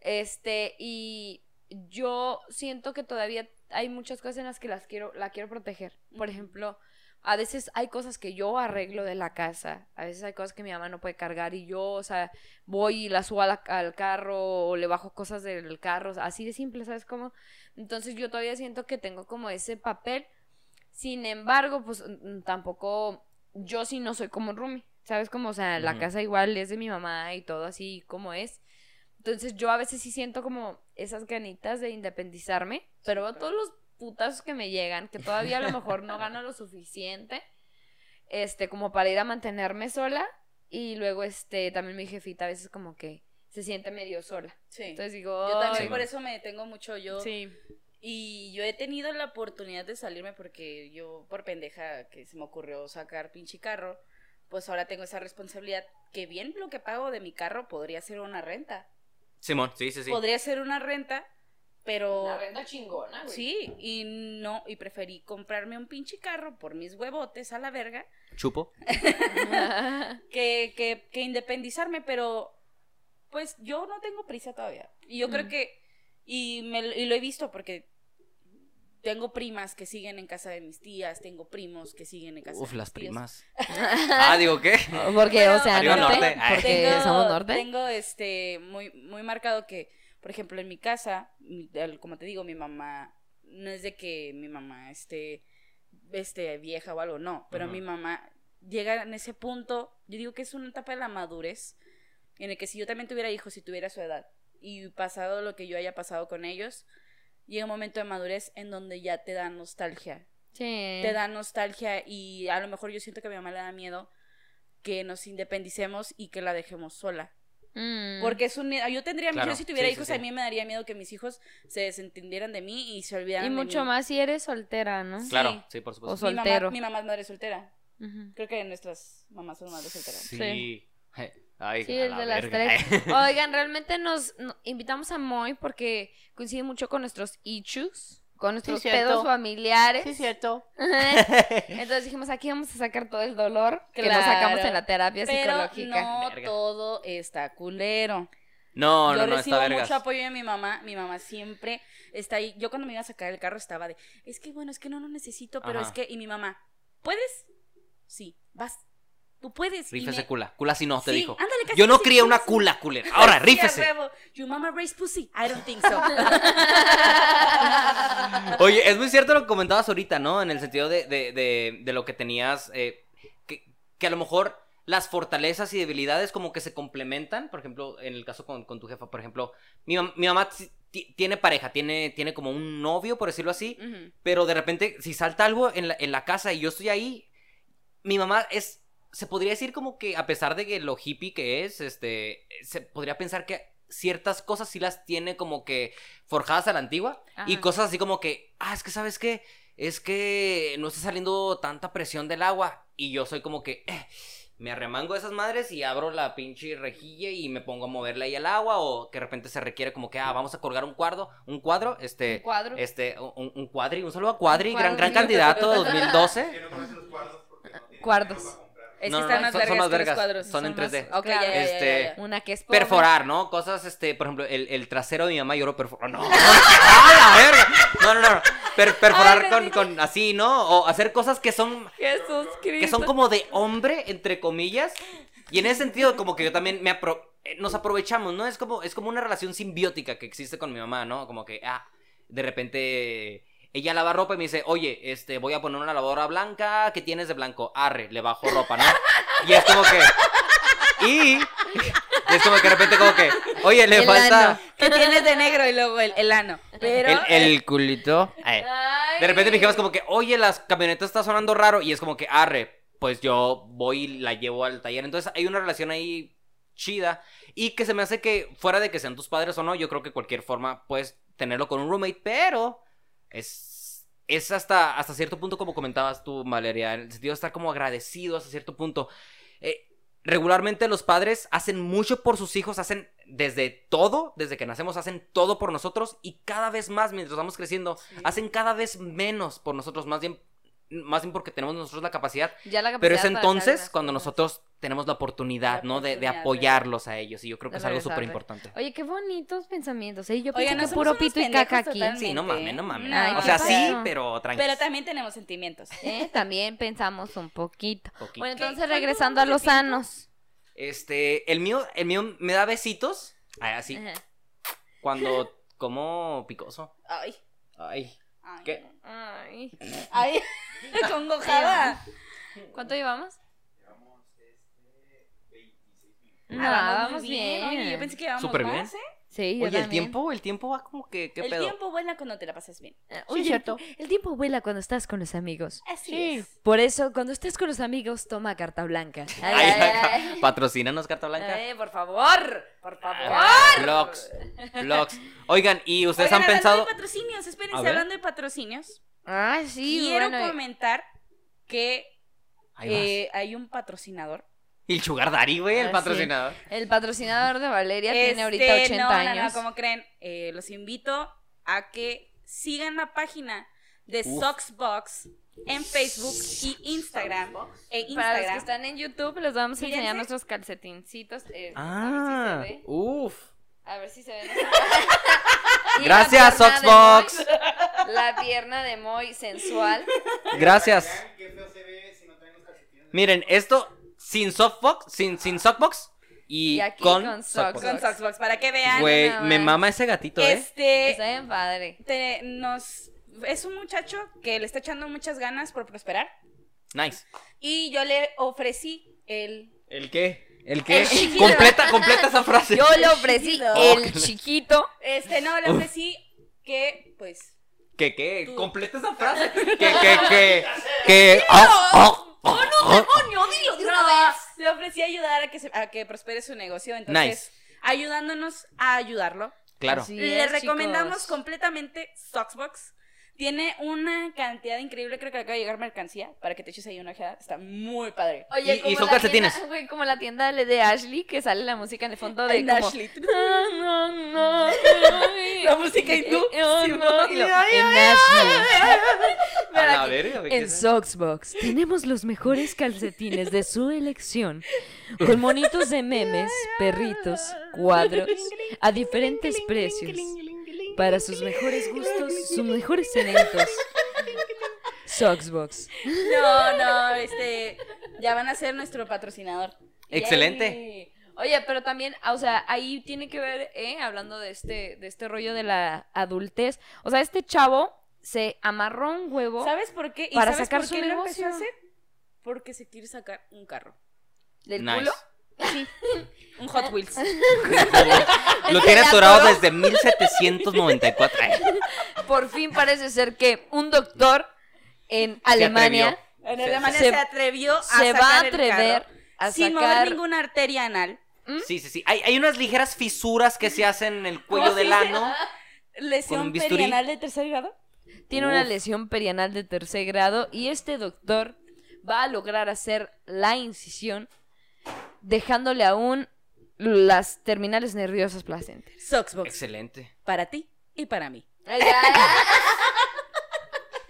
Este. Y. Yo siento que todavía hay muchas cosas en las que las quiero, la quiero proteger. Por ejemplo, a veces hay cosas que yo arreglo de la casa, a veces hay cosas que mi mamá no puede cargar y yo, o sea, voy y las subo a la- al carro o le bajo cosas del carro, así de simple, ¿sabes cómo? Entonces yo todavía siento que tengo como ese papel. Sin embargo, pues mm, tampoco yo sí no soy como Rumi, ¿sabes cómo? O sea, la casa igual es de mi mamá y todo así como es. Entonces yo a veces sí siento como esas ganitas de independizarme, pero veo todos los putazos que me llegan, que todavía a lo mejor no gano lo suficiente, este, como para ir a mantenerme sola. Y luego, este, también mi jefita a veces como que se siente medio sola. Sí. Entonces digo, yo también "Ay, por eso me detengo mucho yo. Sí. Y yo he tenido la oportunidad de salirme porque yo, por pendeja que se me ocurrió sacar pinche carro, pues ahora tengo esa responsabilidad que bien lo que pago de mi carro podría ser una renta. Simón, sí, sí, sí. Podría ser una renta, pero... Una renta chingona, güey. Sí, y no, y preferí comprarme un pinche carro por mis huevotes a la verga Chupo. <laughs> que, que, que independizarme, pero pues yo no tengo prisa todavía. Y yo creo Mm. que, y, me, y lo he visto porque tengo primas que siguen en casa de mis tías, tengo primos que siguen en casa Uf, de mis las tíos. primas. <laughs> ah, digo, ¿qué? Porque, Pero- o sea, norte, norte. Porque Tengo, somos norte. tengo este muy, muy marcado que, por ejemplo, en mi casa, como te digo, mi mamá, no es de que mi mamá esté este, vieja o algo, no, pero mi mamá llega en ese punto, yo digo que es una etapa de la madurez, en el que si yo también tuviera hijos, si tuviera su edad, y pasado lo que yo haya pasado con ellos, llega un momento de madurez en donde ya te da nostalgia, Sí. te da nostalgia y a lo mejor yo siento que a mi mamá le da miedo que nos independicemos y que la dejemos sola. Mm. Porque es un miedo. Yo tendría, Claro, yo si tuviera sí, hijos, sí. a mí me daría miedo que mis hijos se desentendieran de mí y se olvidaran Y de mucho mí. más si eres soltera, ¿no? Sí. Claro, sí, por O supuesto. Mi mamá, soltero. mi mamá es madre soltera. Creo que nuestras mamás son madres solteras. Sí. Ay, Sí, a el la de las verga. tres. <laughs> Oigan, realmente nos no- invitamos a Moy porque coincide mucho con nuestros issues, con nuestros pedos familiares. Sí, cierto. <laughs> Entonces dijimos, aquí vamos a sacar todo el dolor que nos Claro. sacamos en la terapia Pero psicológica. no Verga. todo está culero. No, yo no, no, recibo está vergas. mucho apoyo de mi mamá. Mi mamá siempre está ahí. Yo cuando me iba a sacar el carro estaba de, es que bueno, es que no lo necesito, pero Ajá. es que. Y mi mamá, ¿puedes? Sí, vas. Tú puedes. Rífese me- cula. Cula si no, te Sí, dijo. ándale, casi, Yo no crié una cula, culera. Ahora, rífese. Your mama raised pussy. I don't think so. <laughs> Oye, es muy cierto lo que comentabas ahorita, ¿no? En el sentido de, de, de, de lo que tenías, eh, que, que a lo mejor las fortalezas y debilidades como que se complementan. Por ejemplo, en el caso con, con tu jefa, por ejemplo, mi, mam- mi mamá ti- ti- tiene pareja, tiene, tiene como un novio, por decirlo así, pero de repente, si salta algo en la, en la casa y yo estoy ahí, mi mamá es, se podría decir como que a pesar de que lo hippie que es, este, se podría pensar que ciertas cosas sí las tiene como que forjadas a la antigua y cosas así como que, ah, es que sabes qué, es que no está saliendo tanta presión del agua y yo soy como que, eh, me arremango de esas madres y abro la pinche rejilla y me pongo a moverle ahí al agua o que de repente se requiere como que, ah, vamos a colgar un cuadro, un cuadro, este, Un cuadro. este, un, un cuadri, un saludo a Cuadri, Un gran, gran cuadri. candidato 2012. Que no conocen los cuadros porque no tienen Cuartos. Dinero para comprar. Es No, que no, están no, más son- son más que los vergas, son en más- 3D. Ok, ya, ya, ya, Este, ya. Una que es pobre. Perforar, ¿no? Cosas, este, por ejemplo, el, el trasero de mi mamá yo lo perforo. No, <laughs> no, ¡Ah, la verga! No, no, no. Per- perforar Ay, con, con así, ¿no? O hacer cosas que son Jesús Cristo. que son como de hombre, entre comillas. Y en ese sentido, como que yo también me apro- eh, nos aprovechamos, ¿no? Es como, es como una relación simbiótica que existe con mi mamá, ¿no? Como que, ah, de repente ella lava ropa y me dice, oye, este, voy a poner una lavadora blanca, ¿qué tienes de blanco? Arre, le bajo ropa, ¿no? Y es como que. Y. y es como que de repente, como que, oye, le El falta. ano. Que tienes de negro y luego el, el ano. Pero. El, el culito. Ay. Ay. De repente me dijimos como que, oye, las camionetas está sonando raro. Y es como que, arre, pues yo voy y la llevo al taller. Entonces hay una relación ahí chida. Y que se me hace que, fuera de que sean tus padres o no, yo creo que cualquier forma puedes tenerlo con un roommate. Pero es, es hasta, hasta cierto punto, como comentabas tú, Valeria, en el sentido de estar como agradecido hasta cierto punto. Eh, regularmente los padres hacen mucho por sus hijos, hacen desde todo, desde que nacemos, hacen todo por nosotros y cada vez más mientras vamos creciendo, hacen cada vez menos por nosotros, más bien, más bien porque tenemos nosotros la capacidad. Ya la Pero capacidad es para hacer entonces cuando nosotros tenemos la oportunidad, La ¿no? De, apoyarlos a ellos y yo creo que es algo súper importante. Oye, qué bonitos pensamientos. ¿eh? Yo pensé que no puro pito y caca aquí. totalmente. Sí, no mames, no mames. No, o sea, ¿qué sí, pero tranquilo. Pero también tenemos sentimientos. <laughs> ¿Eh? También pensamos un poquito. Poquito. Bueno, entonces ¿Cuánto regresando a los sanos. Este, el mío, el mío me da besitos. Ay, así, Ajá. cuando como picoso. Ay. Ay. Ay. ¿Qué? Ay. Ay. <laughs> <laughs> Congojada. ¿Cuánto llevamos? No, Ah, vamos muy bien. Oye, yo pensé que íbamos Súper bien. más, ¿eh? Sí, yo Oye, el tiempo, el tiempo va como que, ¿qué El pedo? tiempo vuela cuando te la pasas bien. Eh, Sí, cierto. <laughs> el tiempo vuela cuando estás con los amigos. Así es. Por eso, cuando estés con los amigos, toma carta blanca. <laughs> Ay, Ay, ay, acá, ay. Patrocínanos, Carta Blanca. Ay, por favor, por favor. Vlogs. Vlogs. Oigan, ¿y ustedes Oigan, han hablando pensado? de patrocinios, espérense, hablando de patrocinios. Ay, sí, quiero bueno. comentar que eh, hay un patrocinador. Y el Sugar Daddy, güey, el Ah, sí. patrocinador. El patrocinador de Valeria tiene ahorita Este, 80 no, no, años. No, ¿cómo creen? Eh, los invito a que sigan la página de Uf. Soxbox en Facebook y Instagram. E Para los que Instagram. están en YouTube, les vamos a enseñar nuestros calcetincitos. eh, Ah, a ver si se ve. uff. A ver si se ve. Y Gracias, la Soxbox. Moy, La pierna de Moy sensual. Gracias. Miren, esto sin softbox, sin, sin softbox y, Y aquí con, con softbox. Con Soxbox, para que vean. Güey, me mama ese gatito, ¿eh? Este, Está bien padre. te- nos, es un muchacho que le está echando muchas ganas por prosperar. Nice. Y yo le ofrecí el... ¿El qué? ¿El qué? El completa, completa esa frase. Yo le ofrecí el chiquito. Este, no, le ofrecí que, pues... ¿Qué, qué? Tú. Completa esa frase. <laughs> que, que, que, que... oh, oh, oh, oh. ¡Demonio, dilo de una vez! Le ofrecí ayudar a que, se- a que prospere su negocio. Entonces, Nice. ayudándonos a ayudarlo. Claro. Así Le es, recomendamos chicos. completamente Soxbox. Tiene una cantidad increíble, creo que acaba de llegar mercancía para que te eches ahí una ojeada. Está muy padre. Oye, Y- y como son la calcetines. tienda- güey, como la tienda de Ashley que sale la música en el fondo de como... Ashley. <laughs> <laughs> Música. Y en Ashley. A la güey, ¿qué En? Soxbox tenemos los mejores calcetines de su elección, con monitos de memes, perritos, cuadros, a diferentes precios, para sus mejores gustos, sus mejores eventos. Soxbox. No, no, este. Ya van a ser nuestro patrocinador. Excelente. Yay. Oye, pero también, o sea, ahí tiene que ver, ¿eh? Hablando de este, de este rollo de la adultez. O sea, este chavo se amarró un huevo ¿Sabes por qué? ¿Y Para sabes sacar por su qué lo negocio. empezó a hacer? Porque se quiere sacar un carro. del Nice. culo. Un Hot Wheels. Lo tiene atorado desde 1794. Ay, Por fin parece ser que un doctor en Alemania En Se- Alemania se- se, atrevió a se va a sacar el atrever carro a sin sacar mover ninguna arteria anal. Sí, sí, sí. Hay, hay unas ligeras fisuras que se hacen en el cuello ¿Cómo del ano. Lesión perianal de tercer grado. tiene una lesión perianal de tercer grado y este doctor va a lograr hacer la incisión dejándole aún las terminales nerviosas placenteras. Soxbox. Excelente. Para ti y para mí. <laughs>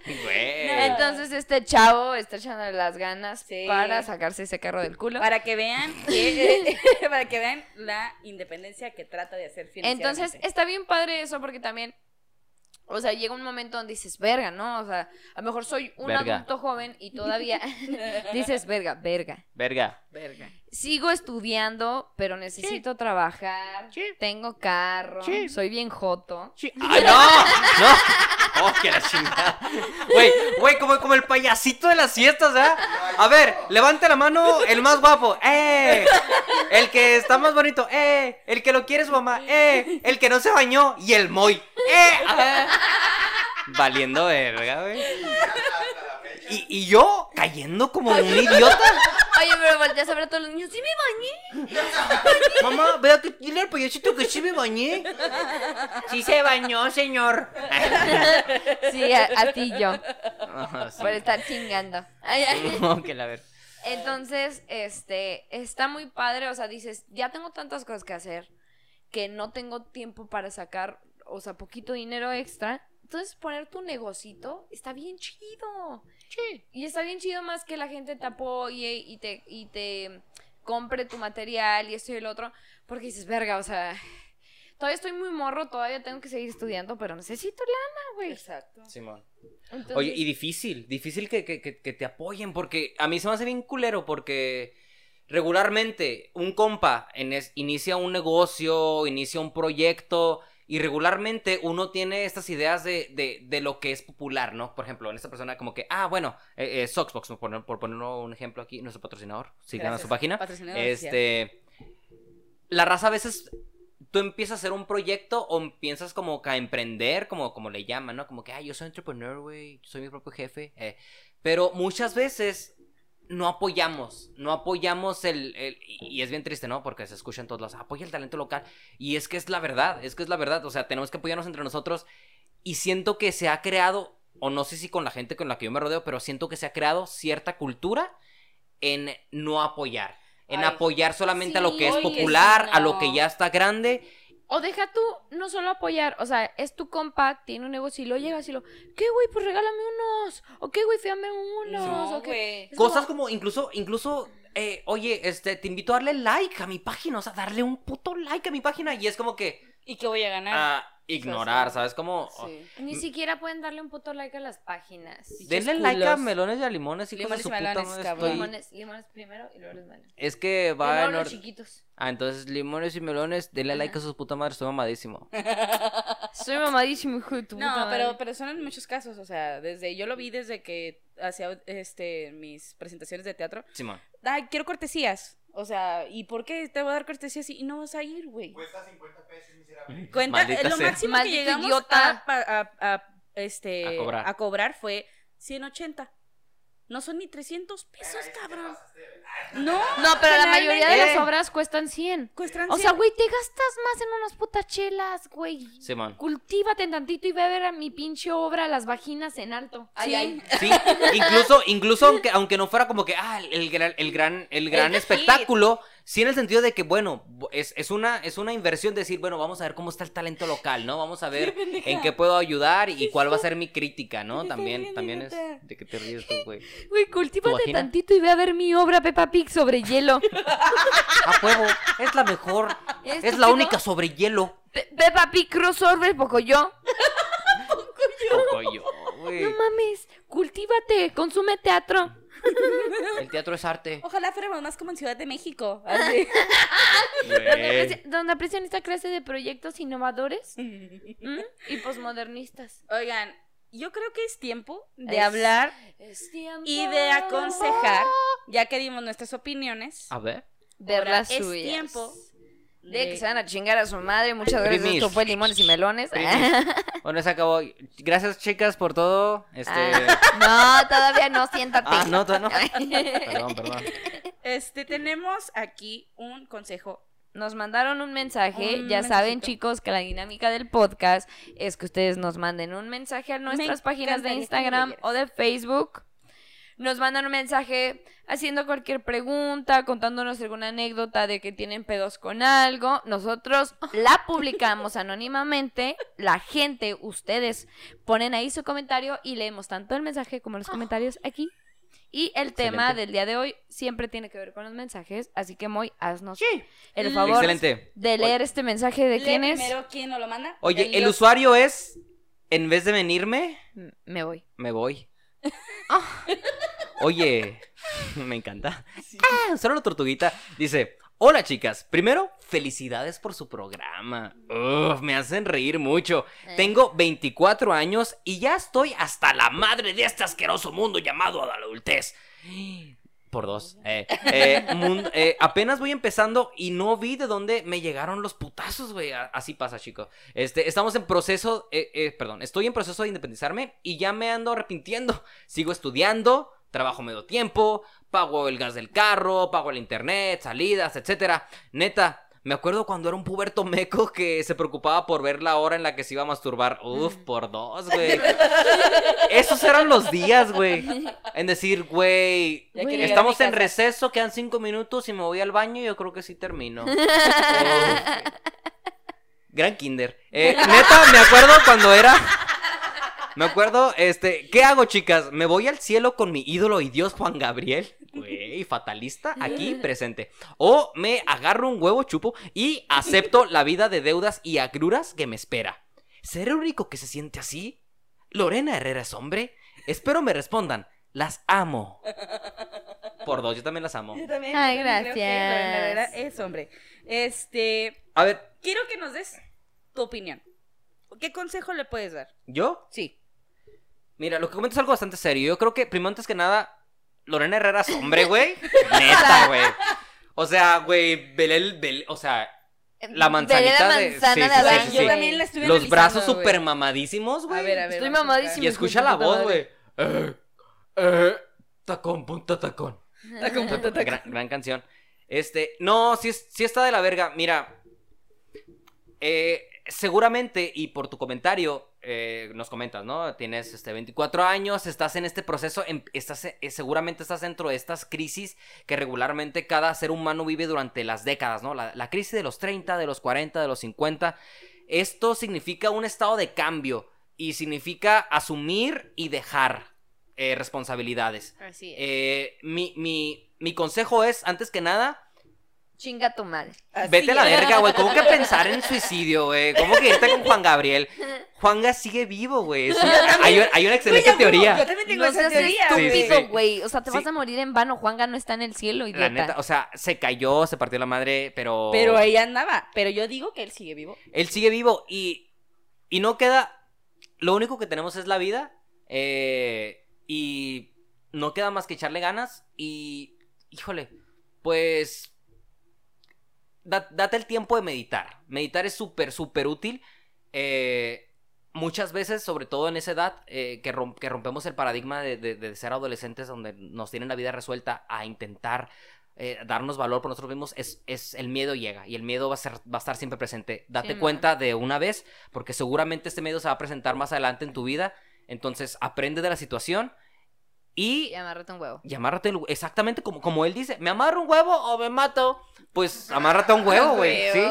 Güey. Entonces este chavo está echándole las ganas Sí. para sacarse ese carro del culo. Para que vean que, <laughs> para que vean la independencia que trata de hacer. Entonces está bien padre eso porque también, o sea, llega un momento donde dices, verga, ¿no? O sea, a lo mejor soy un Verga. adulto joven y todavía <laughs> dices, verga, verga. Verga. Verga. Sigo estudiando, pero necesito trabajar. Tengo carro. Soy bien joto. <laughs> ¡Ay, no! ¡No! ¡Oh, que la chingada! Güey, güey, como, como el payasito de las fiestas, ¿verdad? A ver, levante la mano el más guapo. ¡Eh! El que está más bonito. ¡Eh! El que lo quiere su mamá. ¡Eh! El que no se bañó. Y el Moy. ¡Eh! Valiendo verga, güey. Y, y yo cayendo como un idiota. Oye, pero volteas a ver a todos los niños. Sí me bañé. Mamá, vea que dile al payasito que sí me bañé. Sí se bañó, señor. Sí, a, a ti yo. Ajá, sí. Por estar chingando. Ay, ay. <laughs> No, que la ver. Entonces, este, está muy padre, o sea, dices, ya tengo tantas cosas que hacer que no tengo tiempo para sacar, o sea, poquito dinero extra. Entonces, poner tu negocito está bien chido. Y está bien chido más que la gente te apoye y te, y te compre tu material y esto y el otro, porque dices, verga, o sea, todavía estoy muy morro, todavía tengo que seguir estudiando, pero necesito lana, güey. Exacto. Simón. Entonces, Oye, y difícil, difícil que, que, que, que te apoyen, porque a mí se me hace bien culero, porque regularmente un compa en es- inicia un negocio, inicia un proyecto, y regularmente uno tiene estas ideas de, de, de lo que es popular, ¿no? Por ejemplo, en esta persona como que, ah, bueno, eh, eh, Soxbox, por poner, por poner un ejemplo aquí, nuestro patrocinador, sigan a su página. Patrocinador Este, la raza a veces tú empiezas a hacer un proyecto o empiezas como que a emprender, como, como le llaman, ¿no? Como que, ay, yo soy entrepreneur, güey, soy mi propio jefe. eh. Pero muchas veces no apoyamos, no apoyamos el, el- y es bien triste, ¿no? Porque se escucha en todos lados, apoya el talento local. Y es que es la verdad, es que es la verdad, o sea, tenemos que apoyarnos entre nosotros. Y siento que se ha creado, o no sé si con la gente con la que yo me rodeo, pero siento que se ha creado cierta cultura en no apoyar. En Ay, apoyar solamente a lo que es popular, a lo que ya está grande. O deja tú no solo apoyar, o sea, es tu compa, tiene un negocio y lo llegas y lo, ¿qué güey? Pues regálame unos, o qué güey, fíame unos, No, o qué. Cosas como incluso, incluso, eh, oye, este, te invito a darle like a mi página, o sea, darle un puto like a mi página y es como que, ¿Y qué voy a ganar? ah, ignorar, sí. ¿sabes? Como, Sí. Ni siquiera pueden darle un puto like a las páginas. denle like a melones y a limones, Limones y puta melones, madre, cabrón. estoy- Limones, limones primero y luego los melones. Es que va Primero en los or- chiquitos. Ah, entonces limones y melones, denle like a sus puta madre, estoy mamadísimo. <laughs> Soy mamadísimo, hijo de tu No, puta pero, madre. pero son en muchos casos, o sea, desde yo lo vi desde que hacía este mis presentaciones de teatro. Simón. Ay, quiero cortesías. O sea, ¿y por qué te voy a dar cortesías y no vas a ir, güey? Cuesta 50 pesos, miserable. Cuenta, Maldita lo sea. máximo Maldito que llegamos idiota. a, pa- a- a, este, A cobrar. a cobrar fue 180. No son ni 300 pesos, cabrón. No, No, pero la mayoría de las Eh. obras cuestan 100. cuestan O sea, 100. güey, te gastas más en unas putas chelas, güey. Simón. Cultívate tantito y ve a ver a mi pinche obra, las vaginas en alto. Ay, Sí. ay. Sí, incluso, incluso aunque, aunque no fuera como que, ah, el gran, el gran, el gran El espectáculo, sí en el sentido de que, bueno, es, es una, es una inversión decir, bueno, vamos a ver cómo está el talento local, ¿no? Vamos a ver <laughs> en qué puedo ayudar y cuál va a ser mi crítica, ¿no? ¿Qué estás También, también es de que te ríes tú, güey. Güey, cultívate tantito y ve a ver mi obra Peppa Pig sobre hielo. <laughs> A huevo, es la mejor, ¿Es es la única sobre hielo. Pe- Peppa Pig crossover, poco yo. <laughs> Poco yo, güey. No mames, cultívate, consume teatro. <laughs> El teatro es arte. Ojalá fuéramos más como en Ciudad de México. <laughs> así. Donde, aprecian esta clase de proyectos innovadores <laughs> y posmodernistas. Oigan, yo creo que es tiempo de Es- hablar Es tiempo y de aconsejar, ya que dimos nuestras opiniones. A ver. Ver las es suyas. tiempo De que se van a chingar a su madre. Muchas gracias. Primis. Esto fue Limones y Melones. <laughs> Bueno, se acabó. Gracias, chicas, por todo. Este. Ah, no, todavía no, siéntate. Ah, no, todavía no. <laughs> Perdón, perdón. Este, tenemos aquí un consejo. Nos mandaron un mensaje. Un ya saben, chicos, que la dinámica del podcast es que ustedes nos manden un mensaje a nuestras páginas de Instagram o de Facebook nos mandan un mensaje haciendo cualquier pregunta, contándonos alguna anécdota de que tienen pedos con algo. Nosotros la publicamos anónimamente. La gente, ustedes, ponen ahí su comentario y leemos tanto el mensaje como los comentarios aquí. Y el tema del día de hoy siempre tiene que ver con los mensajes. Así que, Moy, haznos el favor Excelente. de leer este mensaje de Lee quién es. primero quién nos lo manda. Oye, el Dios. usuario es, en vez de venirme, Me voy. me voy. Oye, <laughs> me encanta. Ah, solo la tortuguita dice, hola chicas, primero, felicidades por su programa. Uf, me hacen reír mucho. Eh. Tengo 24 años y ya estoy hasta la madre de este asqueroso mundo llamado adultez. Por dos. Eh, <laughs> eh, eh, apenas voy empezando y no vi de dónde me llegaron los putazos, güey. Así pasa, chico. Este, estamos en proceso, eh, eh, perdón, estoy en proceso de independizarme y ya me ando arrepintiendo. Sigo estudiando, trabajo medio tiempo, pago el gas del carro, pago el internet, salidas, etcétera. Neta. Me acuerdo cuando era un puberto meco que se preocupaba por ver la hora en la que se iba a masturbar. Uf, por dos, güey. Esos eran los días, güey. En decir, güey, estamos en receso, quedan cinco minutos y me voy al baño y yo creo que sí termino. Uf. <laughs> Gran kinder. Eh, neta, me acuerdo cuando era... Me acuerdo, este, ¿qué hago, chicas? ¿Me voy al cielo con mi ídolo y Dios Juan Gabriel? Güey, fatalista, aquí <laughs> presente. O me agarro un huevo chupo y acepto la vida de deudas y agruras que me espera. ¿Seré el único que se siente así? ¿Lorena Herrera es hombre? Espero me respondan. Las amo. Por dos, yo también las amo. Yo también, Ay, también creo que gracias. Lorena Herrera es hombre. Este, A ver, quiero que nos des tu opinión. ¿Qué consejo le puedes dar? ¿yo? Sí. Mira, lo que comentas es algo bastante serio. Yo creo que, primero, antes que nada, Lorena Herrera es hombre, <laughs> güey. Neta, güey. O sea, güey, vele el. vele- o sea, la manzanita la de. manzana sí, de sí, sí, Adán, sí, Yo sí. también la estuve Los brazos súper mamadísimos, güey. A ver, a ver. Estoy mamadísimo. Y escucha la voz, güey. Eh, eh, tacón, punta tacón. Taco, punta, taco. Gran, gran canción. Este, no, sí, es- sí está de la verga. Mira, eh, seguramente, y por tu comentario, eh, nos comentas, ¿no? Tienes este, 24 años, estás en este proceso, em- estás, eh, seguramente estás dentro de estas crisis que regularmente cada ser humano vive durante las décadas, ¿no? La, la crisis de los 30, de los 40, de los 50. Esto significa un estado de cambio y significa asumir y dejar eh, responsabilidades. Así es. Eh, mi, mi, mi consejo es, antes que nada, Chinga tu madre. Así vete a la verga, güey. ¿Cómo que pensar en suicidio, güey? ¿Cómo que irte con Juan Gabriel? Juanga sigue vivo, güey. Hay, hay una excelente teoría. Yo también tengo No esa teoría, güey. estúpido, sí. güey. O sea, te Sí. vas a morir en vano. Juanga no está en el cielo, idiota. La neta, o sea, se cayó, se partió la madre, pero. Pero ahí andaba. Pero yo digo que él sigue vivo. Él sigue vivo y. Y no queda. Lo único que tenemos es la vida. eh, y. No queda más que echarle ganas. Y. Híjole. Pues. Da- date el tiempo de meditar. Meditar es súper, súper útil. eh, muchas veces, sobre todo en esa edad, eh, que, rom- que rompemos el paradigma de, de- de ser adolescentes donde nos tienen la vida resuelta a intentar eh, darnos valor por nosotros mismos, es, es el miedo llega y el miedo va a, ser, va a estar siempre presente. Date Sí, cuenta de una vez, porque seguramente este miedo se va a presentar más adelante en tu vida. Entonces, aprende de la situación y Y amárrate un huevo. y amárrate el- exactamente como, como él dice, ¿me amarro un huevo o me mato? Pues <laughs> amárrate un huevo, güey, ¿sí?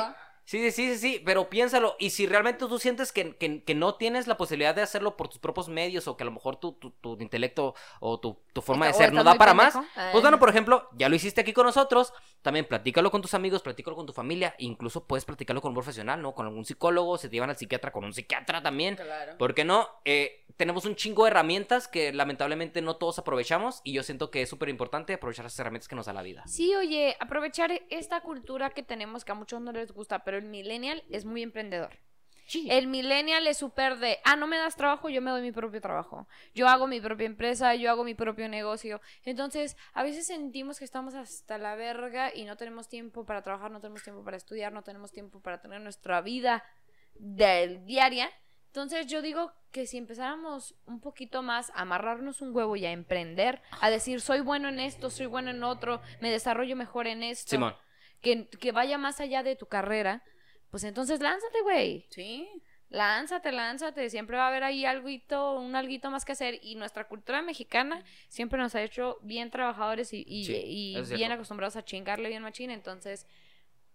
Sí, sí, sí, sí, sí, pero piénsalo. Y si realmente tú sientes que, que- que no tienes la posibilidad de hacerlo por tus propios medios o que a lo mejor tu, tu- tu intelecto o tu, tu forma de ser no da para más, pues bueno, por ejemplo, ya lo hiciste aquí con nosotros, también platícalo con tus amigos, platícalo con tu familia, incluso puedes platicarlo con un profesional, ¿no? Con algún psicólogo, se te llevan al psiquiatra con un psiquiatra también. Claro. ¿Por qué no? Eh, tenemos un chingo de herramientas que lamentablemente no todos aprovechamos y yo siento que es súper importante aprovechar esas herramientas que nos da la vida. Sí, oye, aprovechar esta cultura que tenemos que a muchos no les gusta, pero el millennial es muy emprendedor. El millennial es súper de, ah, no me das trabajo, yo me doy mi propio trabajo. Yo hago mi propia empresa, yo hago mi propio negocio. Entonces, a veces sentimos que estamos hasta la verga y no tenemos tiempo para trabajar, no tenemos tiempo para estudiar, no tenemos tiempo para tener nuestra vida del diaria. Entonces, yo digo que si empezáramos un poquito más a amarrarnos un huevo y a emprender, a decir, soy bueno en esto, soy bueno en otro, me desarrollo mejor en esto Simón. que, que vaya más allá de tu carrera, pues entonces lánzate, güey. Sí. Lánzate, lánzate, siempre va a haber ahí alguito, un alguito más que hacer y nuestra cultura mexicana siempre nos ha hecho bien trabajadores y, y- Sí, y bien cierto. acostumbrados a chingarle bien machín, entonces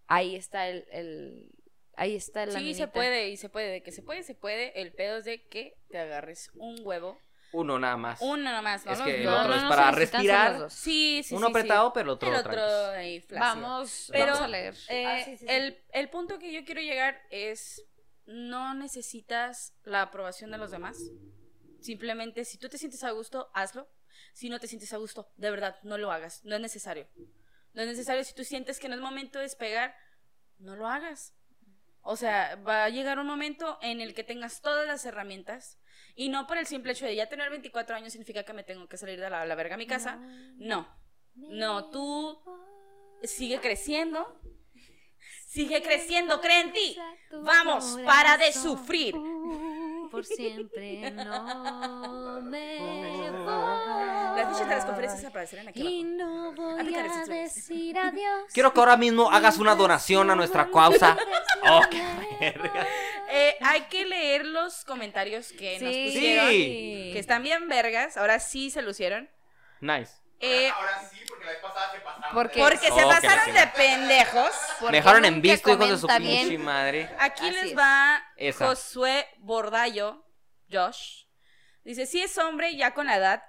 ahí está el, el- ahí está la Sí, se puede, y se puede. De que se puede, se puede. El pedo es de que te agarres un huevo. Uno nada más. Uno nomás, ¿no? Es que el otro no, es no, para respirar. Sí, sí, Uno sí, sí. apretado, pero el otro El otro tranquis. ahí. Vamos, Pero, vamos a leer. Eh, Ah, sí, sí, sí. El, el punto que yo quiero llegar es, no necesitas la aprobación de los demás. Simplemente, si tú te sientes a gusto, hazlo. Si no te sientes a gusto, de verdad, no lo hagas. No es necesario. No es necesario. Si tú sientes que no es momento de despegar, no lo hagas. O sea, va a llegar un momento en el que tengas todas las herramientas y no por el simple hecho de ya tener 24 años significa que me tengo que salir de la, la verga a mi casa. No. No, tú sigue creciendo. Sigue creciendo, cree en ti. Vamos, para de sufrir. Por siempre no me voy. Las fechas de las conferencias aparecerán aquí Y no voy a decir <laughs> adiós. Quiero que ahora mismo hagas una donación a nuestra causa. <laughs> Oh, qué verga. Eh, hay que leer los comentarios que nos pusieron. Sí. Que están bien vergas. Ahora sí se lucieron. Nice. Eh, Ahora sí, porque la vez pasada se pasaron. Porque- porque se Oh, pasaron de pendejos. Dejaron en visto, hijos de su pinche madre. Aquí Así les es. va Esa. Josué Bordallo, Josh. Dice, si es hombre, ya con la edad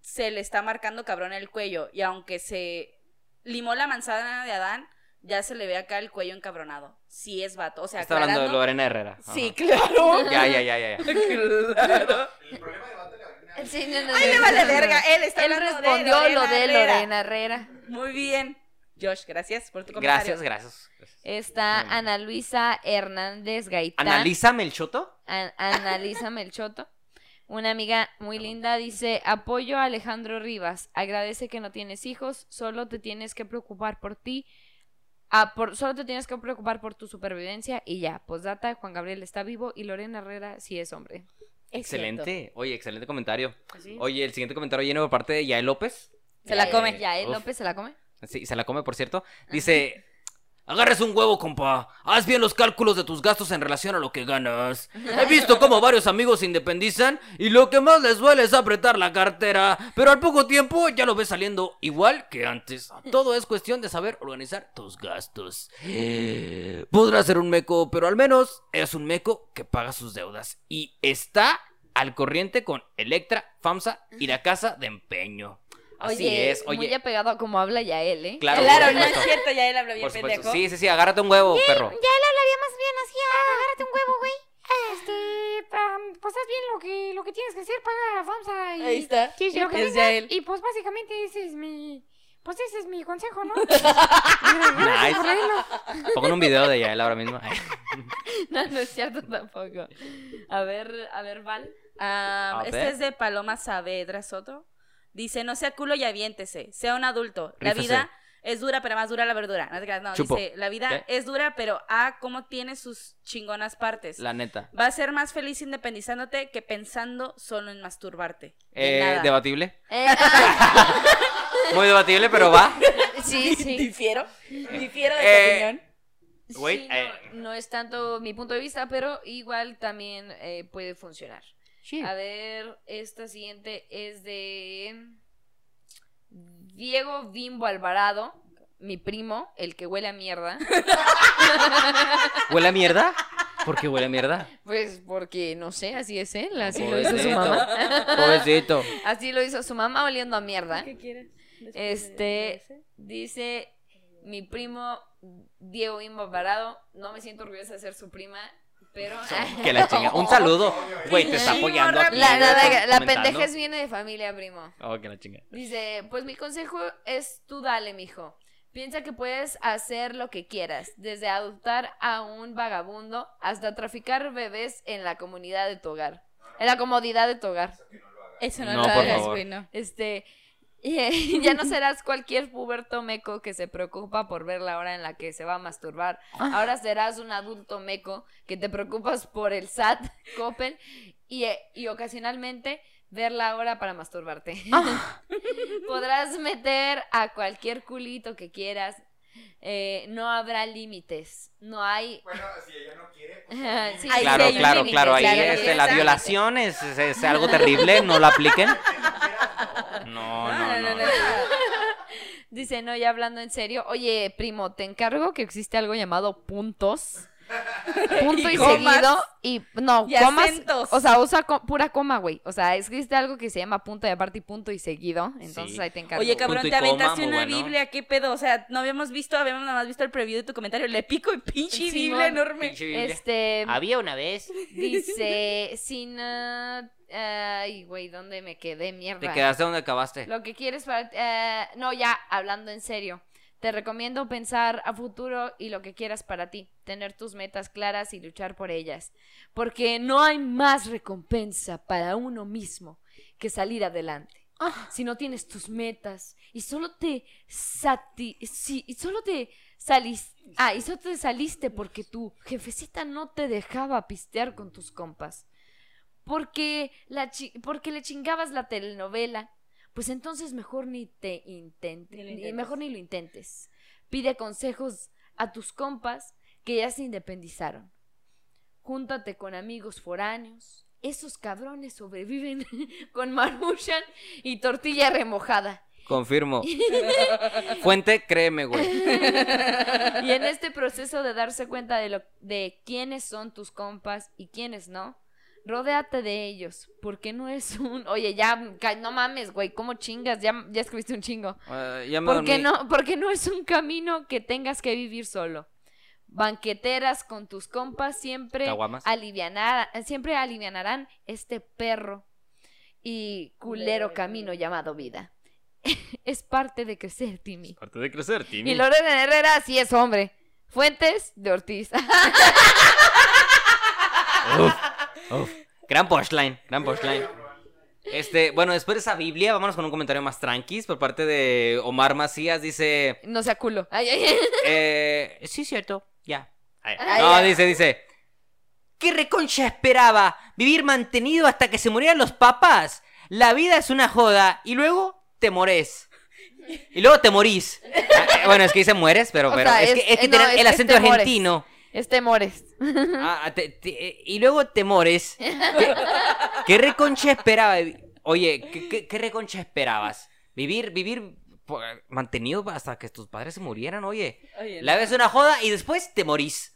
se le está marcando cabrón el cuello. Y aunque se limó la manzana de Adán, ya se le ve acá el cuello encabronado. Sí es vato. O sea, Está hablando de Lorena Herrera. Ajá. Sí, claro. Ya, ya, ya, ya. ya. <laughs> claro. El problema de Lagarina Sí, no, no, Ay, no, le no, vale no, no. verga. Él está Él hablando respondió de lo de Herrera. Lorena Herrera. Muy bien. Josh, gracias por tu comentario. Gracias, gracias. gracias. Está. Ana Luisa Hernández Gaitán. Analízame el choto. An- Analízame el choto. Una amiga muy linda dice, apoyo a Alejandro Rivas, agradece que no tienes hijos, solo te tienes que preocupar por ti, ah, por, solo te tienes que preocupar por tu supervivencia y ya, postdata, Juan Gabriel está vivo y Lorena Herrera sí es hombre. Cierto. Excelente. Oye, excelente comentario. Oye, el siguiente comentario viene por parte de Yael López. Se la Ya- come. Ya, él Uf. López se la come. Sí, se la come, por cierto. Dice: Agarres un huevo, compa. Haz bien los cálculos de tus gastos en relación a lo que ganas. He visto cómo varios amigos se independizan y lo que más les duele es apretar la cartera. Pero al poco tiempo ya lo ves saliendo igual que antes. Todo es cuestión de saber organizar tus gastos. Podrá ser un meco, pero al menos es un meco que paga sus deudas. Y está al corriente con Electra, FAMSA y la casa de empeño. Así Oye, es, oye. muy apegado a como habla ya él, ¿eh? Claro, Claro, no es cierto, ya él habla bien Por supuesto. pendejo. Sí, sí, sí, agárrate un huevo, perro. Ya él hablaría más bien así, ah, agárrate un huevo, güey. Este, pues haz bien lo que, lo que tienes que hacer, paga FAMSA y... Ahí está. y lo que es venga, ya él. Y pues básicamente ese es mi... Pues ese es mi consejo, ¿no? <laughs> Nice. Pongan un video de Yael ahora mismo. <laughs> No, no es cierto tampoco. A ver, a ver, Val. Ah, A este ver. es de Paloma Saavedra Soto. Dice, no sea culo y aviéntese, sea un adulto. La vida es dura, pero más dura la verdura. No, dice, la vida ¿Qué? es dura, pero ah, cómo tiene sus chingonas partes. La neta. Va a ser más feliz independizándote que pensando solo en masturbarte. Eh, nada. debatible. Eh, <laughs> Muy debatible, pero va. <laughs> sí, <laughs> sí. Difiero. Difiero de tu Eh, opinión. Wait, Sí, no, eh. no es tanto mi punto de vista, pero igual también eh, puede funcionar. A ver, esta siguiente es de Diego Bimbo Alvarado, mi primo, el que huele a mierda. <laughs> ¿Huele a mierda? ¿Por qué huele a mierda? Pues porque, no sé, así es él, así lo hizo su mamá. Pobrecito. <laughs> Así lo hizo su mamá oliendo a mierda. ¿Qué quieres? Este, dice mi primo Diego Bimbo Alvarado, no me siento orgullosa de ser su prima, pero... <laughs> Que la chinga. Un saludo. Güey, te está apoyando aquí. La, la, la, pendejez viene de familia, primo. Oh, que la chinga. Dice, pues mi consejo es tú dale, mijo. Piensa que puedes hacer lo que quieras, desde adoptar a un vagabundo hasta traficar bebés en la comunidad de tu hogar. En la comodidad de tu hogar. Eso no, No, lo hagas, güey, no. Este, <laughs> ya no <laughs> serás cualquier puberto meco que se preocupa por ver la hora en la que se va a masturbar. Ahora serás un adulto meco que te preocupas por el SAT, <laughs> Coppel y, y ocasionalmente ver la hora para masturbarte. Podrás meter a cualquier culito que quieras. Eh, no habrá límites. No hay Bueno, si ella no quiere, Sí, Ay, Claro, sí, claro, límites, claro. Ahí claro, este, la violación es, es- es algo terrible, no lo apliquen. No, no, no. no. Dice, no, ya hablando en serio. Oye, primo, te encargo que existe algo llamado puntos. <laughs> Punto y, seguido. Y no, Y comas. acentos. O sea, usa co- pura coma, güey. O sea, existe algo que se llama punto y aparte y punto y seguido. Entonces Sí. ahí te encargo. Oye, cabrón, te aventaste una bueno. Biblia, ¿qué pedo? O sea, no habíamos visto, habíamos nada más visto el preview de tu comentario. Le pico y pinche Simón, Biblia enorme. Pinche Biblia. Este. Había una vez. Dice, <laughs> sin. ah, ay, güey, ¿dónde me quedé? Mierda. Te quedaste donde acabaste. Lo que quieres para... eh, no, ya, hablando en serio. Te recomiendo pensar a futuro y lo que quieras para ti. Tener tus metas claras y luchar por ellas. Porque no hay más recompensa para uno mismo que salir adelante. Si no tienes tus metas y solo te sati si, y solo te saliste ah, y solo te saliste porque tu jefecita no te dejaba pistear con tus compas porque, la chi- porque le chingabas la telenovela, pues entonces mejor ni te intentes, Ni mejor ni lo intentes. Pide consejos a tus compas que ya se independizaron. Júntate con amigos foráneos. Esos cabrones sobreviven <laughs> con maruchan y tortilla remojada. Confirmo. <laughs> Fuente, créeme, güey. Y en este proceso de darse cuenta de lo de quiénes son tus compas y quiénes no, rodéate de ellos, porque no es un, oye, ya no mames, güey, ¿cómo chingas? Ya ya escribiste un chingo. Eh, ya me Porque dormí. no, porque no es un camino que tengas que vivir solo. Banqueteras con tus compas siempre alivianar, siempre alivianarán este perro y culero camino llamado vida. <laughs> es parte de crecer, Timmy. Parte de crecer, Timmy. Y Lorena Herrera sí es hombre. Fuentes de Ortiz. <laughs> Uf, uf. Gran punchline, gran punchline. Este, bueno, después de esa Biblia, vámonos con un comentario más tranquis por parte de Omar Macías. Dice, no sea culo. Ay, ay, ay. eh, sí, cierto, ya. No, ay. dice, dice. ¿Qué reconcha esperaba? ¿Vivir mantenido hasta que se murieran los papás? La vida es una joda y luego te morés. Y luego te morís. Ah, eh, bueno, es que dice mueres, pero, pero sea, es, es- que, es que no, es el acento argentino. Este Mores. <laughs> Ah, te- te- y luego te mores. ¿Qué, qué reconcha esperaba? Oye, ¿qué, qué, qué reconcha esperabas? Vivir, vivir por- mantenido hasta que tus padres se murieran, oye. Oye, La ves una joda y después te morís.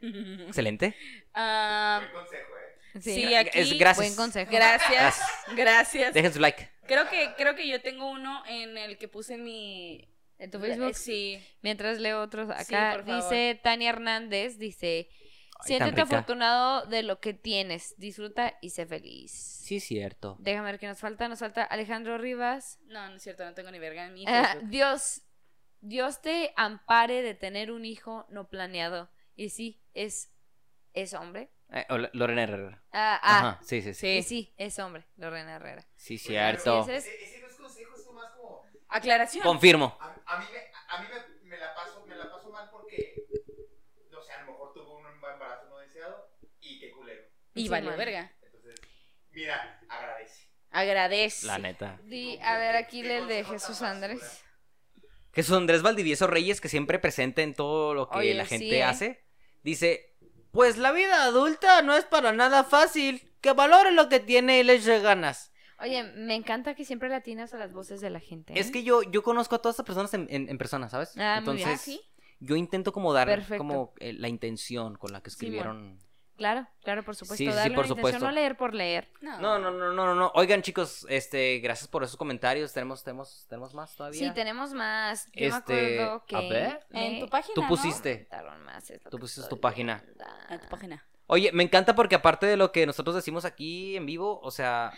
Excelente. Ah, Buen consejo, ¿eh? sí, aquí. Es gracias. Buen consejo. Gracias, gracias. Dejen su like. Creo que, creo que yo tengo uno en el que puse mi. ¿En tu Facebook? Eh, Sí. Mientras leo otros acá, dice Tania Hernández, dice, siéntete afortunado de lo que tienes, disfruta y sé feliz. Sí, cierto. Déjame ver qué nos falta, nos falta Alejandro Rivas. No, no es cierto, no tengo ni verga en mi Ah, Facebook. Dios, Dios te ampare de tener un hijo no planeado. Y sí, es, es hombre. Eh, Lorena Herrera. Ah, ah, Ajá, sí, sí, sí. y sí, es hombre, Lorena Herrera. Sí, cierto es, es- Ese, ese no es consejo, es más como. Aclaración. Confirmo. A, a mí, me, a mí me, me la paso, me la paso mal porque. No sé, a lo mejor tuvo un embarazo no deseado y qué culero. y Sí, valió man. verga. Entonces, mira, agradece. Agradece. La neta. Di, a ver, aquí el de Jesús Andrés. Jesús Andrés Valdivieso Reyes, que siempre presente en todo lo que Oye, la sí, gente ¿eh? hace, dice, pues la vida adulta no es para nada fácil, que valore lo que tiene y le eche ganas. Oye, me encanta que siempre le atinas a las voces de la gente. ¿eh? Es que yo, yo conozco a todas estas personas en, en- en persona, ¿sabes? Ah, muy bien. Entonces, ¿Ah, sí? yo intento como dar Perfecto. como eh, la intención con la que escribieron. Claro, claro, por supuesto. Sí, sí, por supuesto. No leer por leer. No. No, no, no, no, no, no. Oigan, chicos, este, gracias por esos comentarios. Tenemos, tenemos, tenemos más todavía. Sí, tenemos más. Yo Este, me acuerdo que. a ver. En tu página. Tú ¿no? pusiste. más, lo Tú pusiste tu página. En tu página. Oye, me encanta porque aparte de lo que nosotros decimos aquí en vivo, o sea,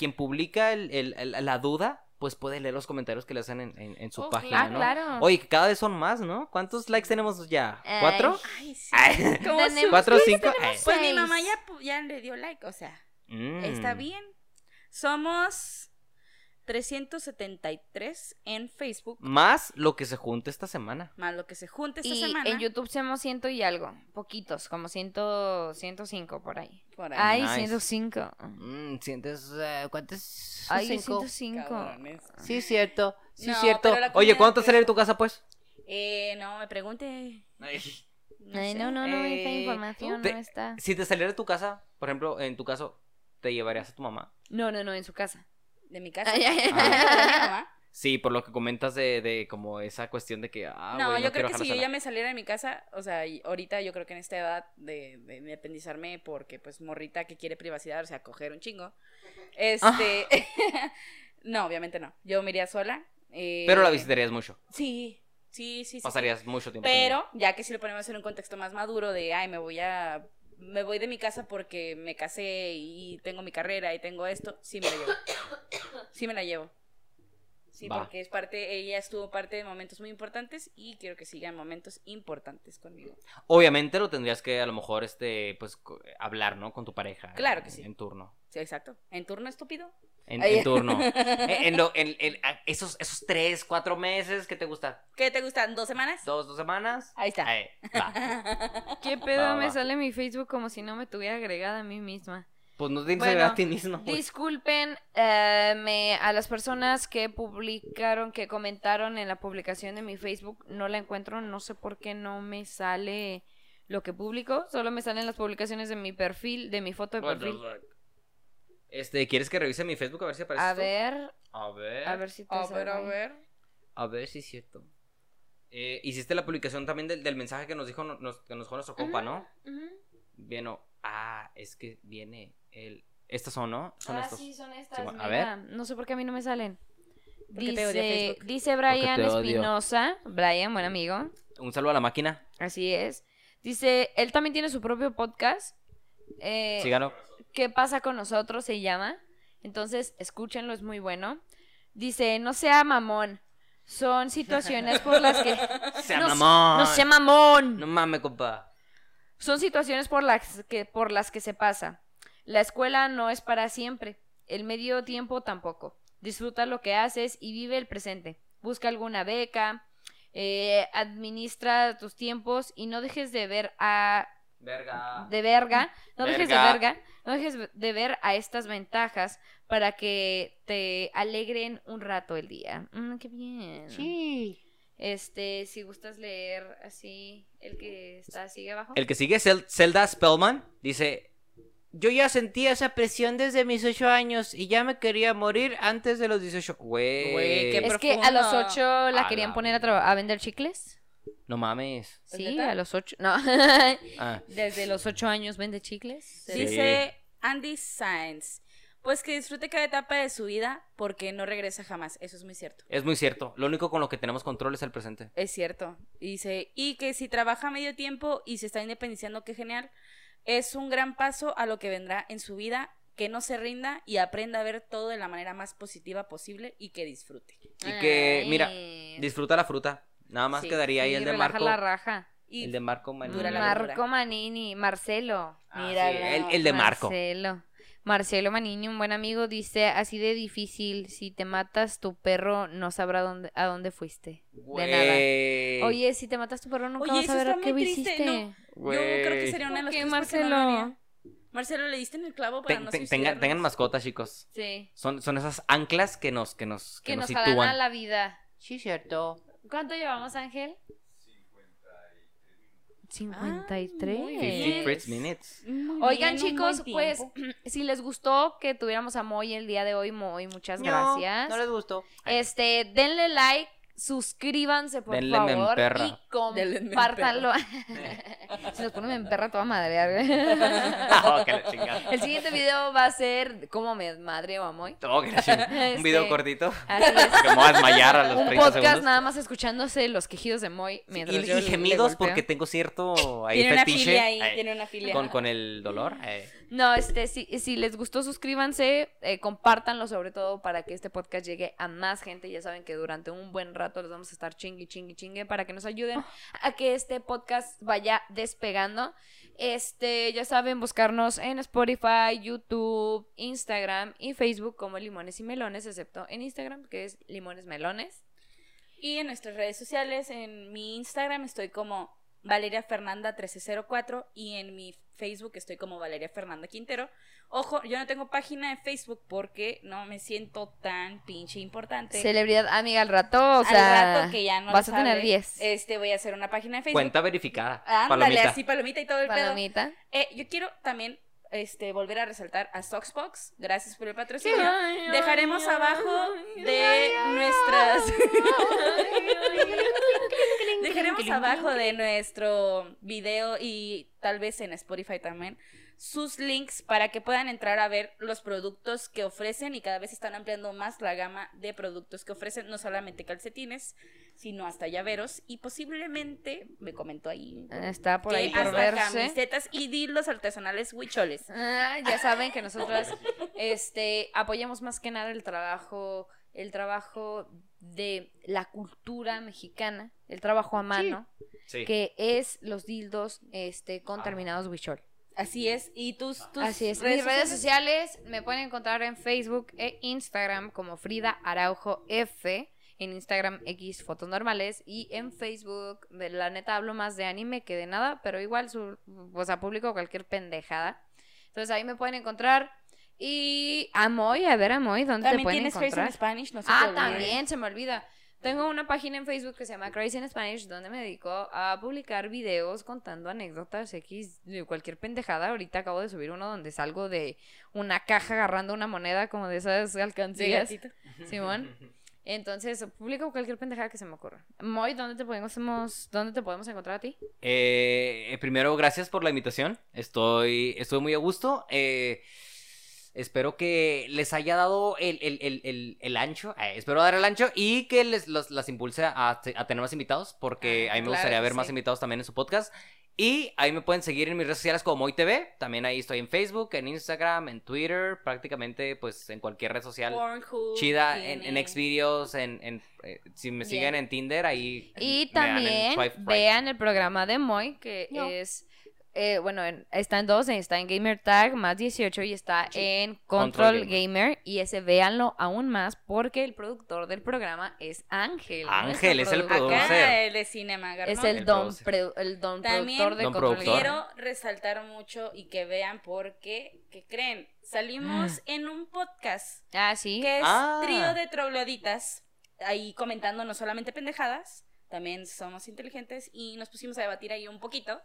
quien publica el- el- el- la duda, pues puede leer los comentarios que le hacen en, en- en su Oh, página, Ah, ¿no? claro. Oye, que cada vez son más, ¿no? ¿Cuántos likes tenemos ya? Ay. ¿Cuatro? Ay, sí. <laughs> Ay. ¿Cómo Tenemos- su- ¿Cuatro o cinco? tenemos Pues mi seis. mamá ya le dio like, o sea, Mm. está bien. Somos 373 en Facebook, Más lo que se junte esta semana. más lo que se junte esta Y semana. en YouTube somos ciento y algo. Poquitos, como ciento, 105 por ahí. Por ahí. Ay, Nice. 105. Mm, ¿Sientes eh, cuántos? Ay, Cinco. 105. Cabrones. Sí, cierto. Sí, No, cierto. Oye, ¿cuánto de sale de tu casa, pues? Eh, no me pregunte. Ay, sé. no, no, no, esta Eh, información te- no está. Si te saliera de tu casa, por ejemplo, en tu caso, ¿te llevarías a tu mamá? No, no, no, en su casa. De mi casa. Ah. Sí, por lo que comentas de, de como esa cuestión de que, ah, no, güey, yo creo que si yo ya me saliera de mi casa, o sea, ahorita yo creo que en esta edad de, de independizarme, porque pues morrita que quiere privacidad, o sea, coger un chingo. Este. <laughs> no, obviamente no. Yo me iría sola. eh, Pero la visitarías mucho. Sí, sí, sí. sí, sí. Pasarías mucho tiempo. Pero, ya que si lo ponemos en un contexto más maduro de, ay, me voy a. Me voy de mi casa porque me casé y tengo mi carrera y tengo esto, sí me la llevo. Sí me la llevo. Sí, Va. porque es parte, ella estuvo parte de momentos muy importantes y quiero que siga en momentos importantes conmigo. Obviamente lo tendrías que a lo mejor este pues hablar, ¿no? Con tu pareja. Claro en- que sí. En turno. Sí, exacto. ¿En turno estúpido? En, en <laughs> turno. en, en lo- en- en- esos, esos tres, cuatro meses que te gusta. ¿Qué te gustan? ¿Dos semanas? Dos, dos semanas. Ahí está. Ahí, va. <laughs> ¿Qué pedo? Va, me va. sale mi Facebook como si no me tuviera agregada a mí misma. Pues no que Bueno, a ti mismo. Disculpen eh, me- a las personas que publicaron, que comentaron en la publicación de mi Facebook. No la encuentro, no sé por qué no me sale lo que publico. Solo me salen las publicaciones de mi perfil, de mi foto de perfil. Este, ¿quieres que revise mi Facebook a ver si aparece A esto? ver, A ver. a ver si te A ver, a ver. A ver si es cierto. Eh, hiciste la publicación también del, del mensaje que nos dijo nos, que nos dejó nuestro compa, ¿no? Ujú. Bien, o- ah, es que viene el estos son, ¿no? Son ah, estos. sí, son estas. A mira, No sé por qué a mí no me salen. Dice, dice Brian. Espinosa, Brian, buen amigo, Un saludo a la máquina. así es. Dice, él también tiene su propio podcast. Eh. ¿Qué pasa con nosotros? Se llama. Entonces, escúchenlo, es muy bueno. Dice, no sea mamón. Son situaciones por las que... <laughs> Sea no, mamón. No sea mamón. No mames, compa. Son situaciones por las que, por las que se pasa. La escuela no es para siempre. El medio tiempo tampoco. Disfruta lo que haces y vive el presente. Busca alguna beca. eh, administra tus tiempos y no dejes de ver a Verga. de verga, no dejes de Verga. no dejes de ver a estas ventajas para que te alegren un rato el día. Mm, qué bien. Sí. Este, si gustas leer así el que está así abajo. El que sigue, Zel- Zelda Spellman, dice: Yo ya sentía esa presión desde mis 8 años y ya me quería morir antes de los 18. Güey. Güey, qué es que a los profundo. ocho la A querían la poner a, a vender chicles. No mames. Sí, a los ocho. No. Ah, <laughs> Desde los ocho años vende chicles. Sí. Dice Andy Sainz. Pues que disfrute cada etapa de su vida porque no regresa jamás. Eso es muy cierto. es muy cierto. Lo único con lo que tenemos control es el presente. Es cierto. Y Dice, y que si trabaja medio tiempo y se está independizando, qué genial. Es un gran paso a lo que vendrá en su vida. Que no se rinda y aprenda a ver todo de la manera más positiva posible y que disfrute. Y que, mira, disfruta la fruta. Nada más Sí, quedaría ahí Sí, el de Marco. la raja. Y El de Marco Manini. Dura la Marco. Manini, Marcelo. Ah, Mira, sí, el, el de Marco. Marcelo. Marcelo Manini, un buen amigo, dice así de difícil. Si te matas, tu perro no sabrá dónde, a dónde fuiste. De nada. Oye, si te matas tu perro, nunca Oye, vas a ver está qué hiciste. ¿no? Yo creo que sería una de las ¿Por qué, cosas Marcelo? Marcelo, le diste en el clavo para Ten- no ten- tengan, mascotas, chicos. Sí. Son, son esas anclas que nos, que nos, que Que nos nos sitúan. a la vida. Sí, cierto. ¿Cuánto llevamos, Ángel? 53. muy 50 bien. Fritz minutes. Oigan, bien, chicos, pues, <clears throat> si les gustó que tuviéramos a Moy el día de hoy, Moy, muchas gracias. No, les gustó. Este, denle like, suscríbanse, por Denle favor. emperra. Y <laughs> compártanlo. Se <laughs> nos pone me emperra toda madre. <laughs> Oh, que. El siguiente video va a ser cómo me madre o a Moy. Oh, que chingada. Un video Este, cortito. Así es. Que me voy a desmayar a los Un 30 podcast segundos. nada más escuchándose los quejidos de Moy Sí, mientras y, yo y gemidos le porque tengo cierto ahí Tiene una fetiche filia ahí, eh, tiene una filia. con, con el dolor. eh. No, este, si, si les gustó, suscríbanse, eh, compártanlo sobre todo para que este podcast llegue a más gente. Ya saben que durante un buen rato les vamos a estar chingui, chingui, chingue para que nos ayuden a que este podcast vaya despegando. Este, ya saben, buscarnos en Spotify, YouTube, Instagram y Facebook como Limones y Melones, excepto en Instagram, que es Limones Melones. Y en nuestras redes sociales, en mi Instagram estoy como Valeria Fernanda 1304 y en mi Facebook estoy como Valeria Fernanda Quintero. Ojo, yo no tengo página de Facebook porque no me siento tan pinche importante. Celebridad amiga al rato, o Al sea, rato que ya no vas a tener sabe, 10. Este, voy a hacer una página de Facebook. Cuenta verificada. Ándale, palomita. así palomita y todo el pedo. Palomita. Eh, yo quiero también este, volver a resaltar a Soxbox. Gracias por el patrocinio. Dejaremos abajo de ay, ay, nuestras. Dejaremos abajo de nuestro video y tal vez en Spotify también sus links para que puedan entrar a ver los productos que ofrecen y cada vez están ampliando más la gama de productos que ofrecen, no solamente calcetines, sino hasta llaveros y posiblemente, me comentó ahí, Está por que ahí por hasta verse. camisetas y dildos artesanales huicholes. Ah, ya saben que <laughs> nosotros este apoyamos más que nada el trabajo el trabajo de la cultura mexicana, el trabajo a mano, Sí. que es los dildos este Ah. con terminados wichol. Así es, y tus, tus Así es. Mis redes sociales me pueden encontrar en Facebook e Instagram como Frida Araujo F. En Instagram X fotos normales y en Facebook, la neta hablo más de anime que de nada, pero igual su, o sea, publico cualquier pendejada. Entonces ahí me pueden encontrar. Y Amoy, a ver Amoy, ¿dónde te También pueden tienes Crazy in encontrar? Spanish, no se te Ah, también, se me olvida. Tengo una página en Facebook que se llama Crazy in Spanish, donde me dedico a publicar videos contando anécdotas X de cualquier pendejada. Ahorita acabo de subir uno donde salgo de una caja agarrando una moneda como de esas alcancías. <laughs> Simón. Entonces, publico cualquier pendejada que se me ocurra. Moy, ¿dónde te podemos, dónde te podemos encontrar a ti? Eh, primero, gracias por la invitación. Estoy, estoy muy a gusto. Eh, espero que les haya dado el, el- el- el- el ancho. eh, espero dar el ancho y que les los- las impulse a, a tener más invitados. Porque Ah, a mí me claro gustaría ver más invitados también en su podcast. Y ahí me pueden seguir en mis redes sociales como Moy TV. También ahí estoy en Facebook, en Instagram, en Twitter, prácticamente pues en cualquier red social. Pornhub Chida, en, tiene- en Xvideos, en, en, eh, si me siguen en Tinder, ahí Y me dan en también swipe right. vean el programa de Moy, que No. es, eh, bueno, en- está en dos, está en Gamer Tag más 18 y está en Control, Control Gamer. Y ese véanlo aún más porque el productor del programa es Ángel. Ángel, es el productor. Acá el de Cinema Es Garno. el, El don, pre- el don También productor de Don Control productor. Gamer. Quiero resaltar mucho y que vean porque, ¿qué creen? Salimos en un podcast Ah, sí. que es Ah. trío de trogloditas, ahí comentando no solamente pendejadas, también somos inteligentes y nos pusimos a debatir ahí un poquito.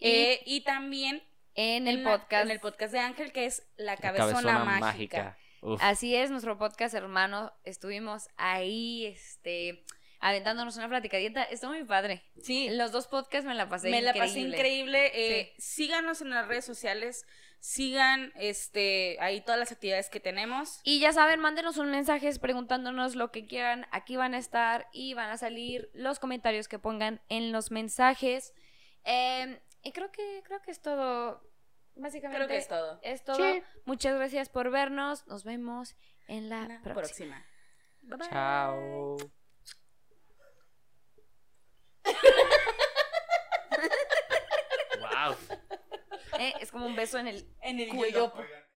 Y Eh, y también En el en la- podcast. en el podcast de Ángel que es La La Cabezona, mágica. Uf. Así es, nuestro podcast hermano. Estuvimos ahí, este, aventándonos una platicadita. Estuvo muy padre. Sí, Los dos podcasts me la pasé me la increíble. pasé increíble. eh, Síganos en las redes sociales, sigan este ahí todas las actividades que tenemos. Y ya saben, mándenos un mensaje preguntándonos lo que quieran. Aquí van a estar y van a salir los comentarios que pongan en los mensajes. Eh, y creo que, creo que es todo. Básicamente. Creo que es todo. Es todo. Sí. Muchas gracias por vernos. Nos vemos en la La próxima. próxima. Bye, bye. Chao. <laughs> wow. Eh, es como un beso en el En el Cuello.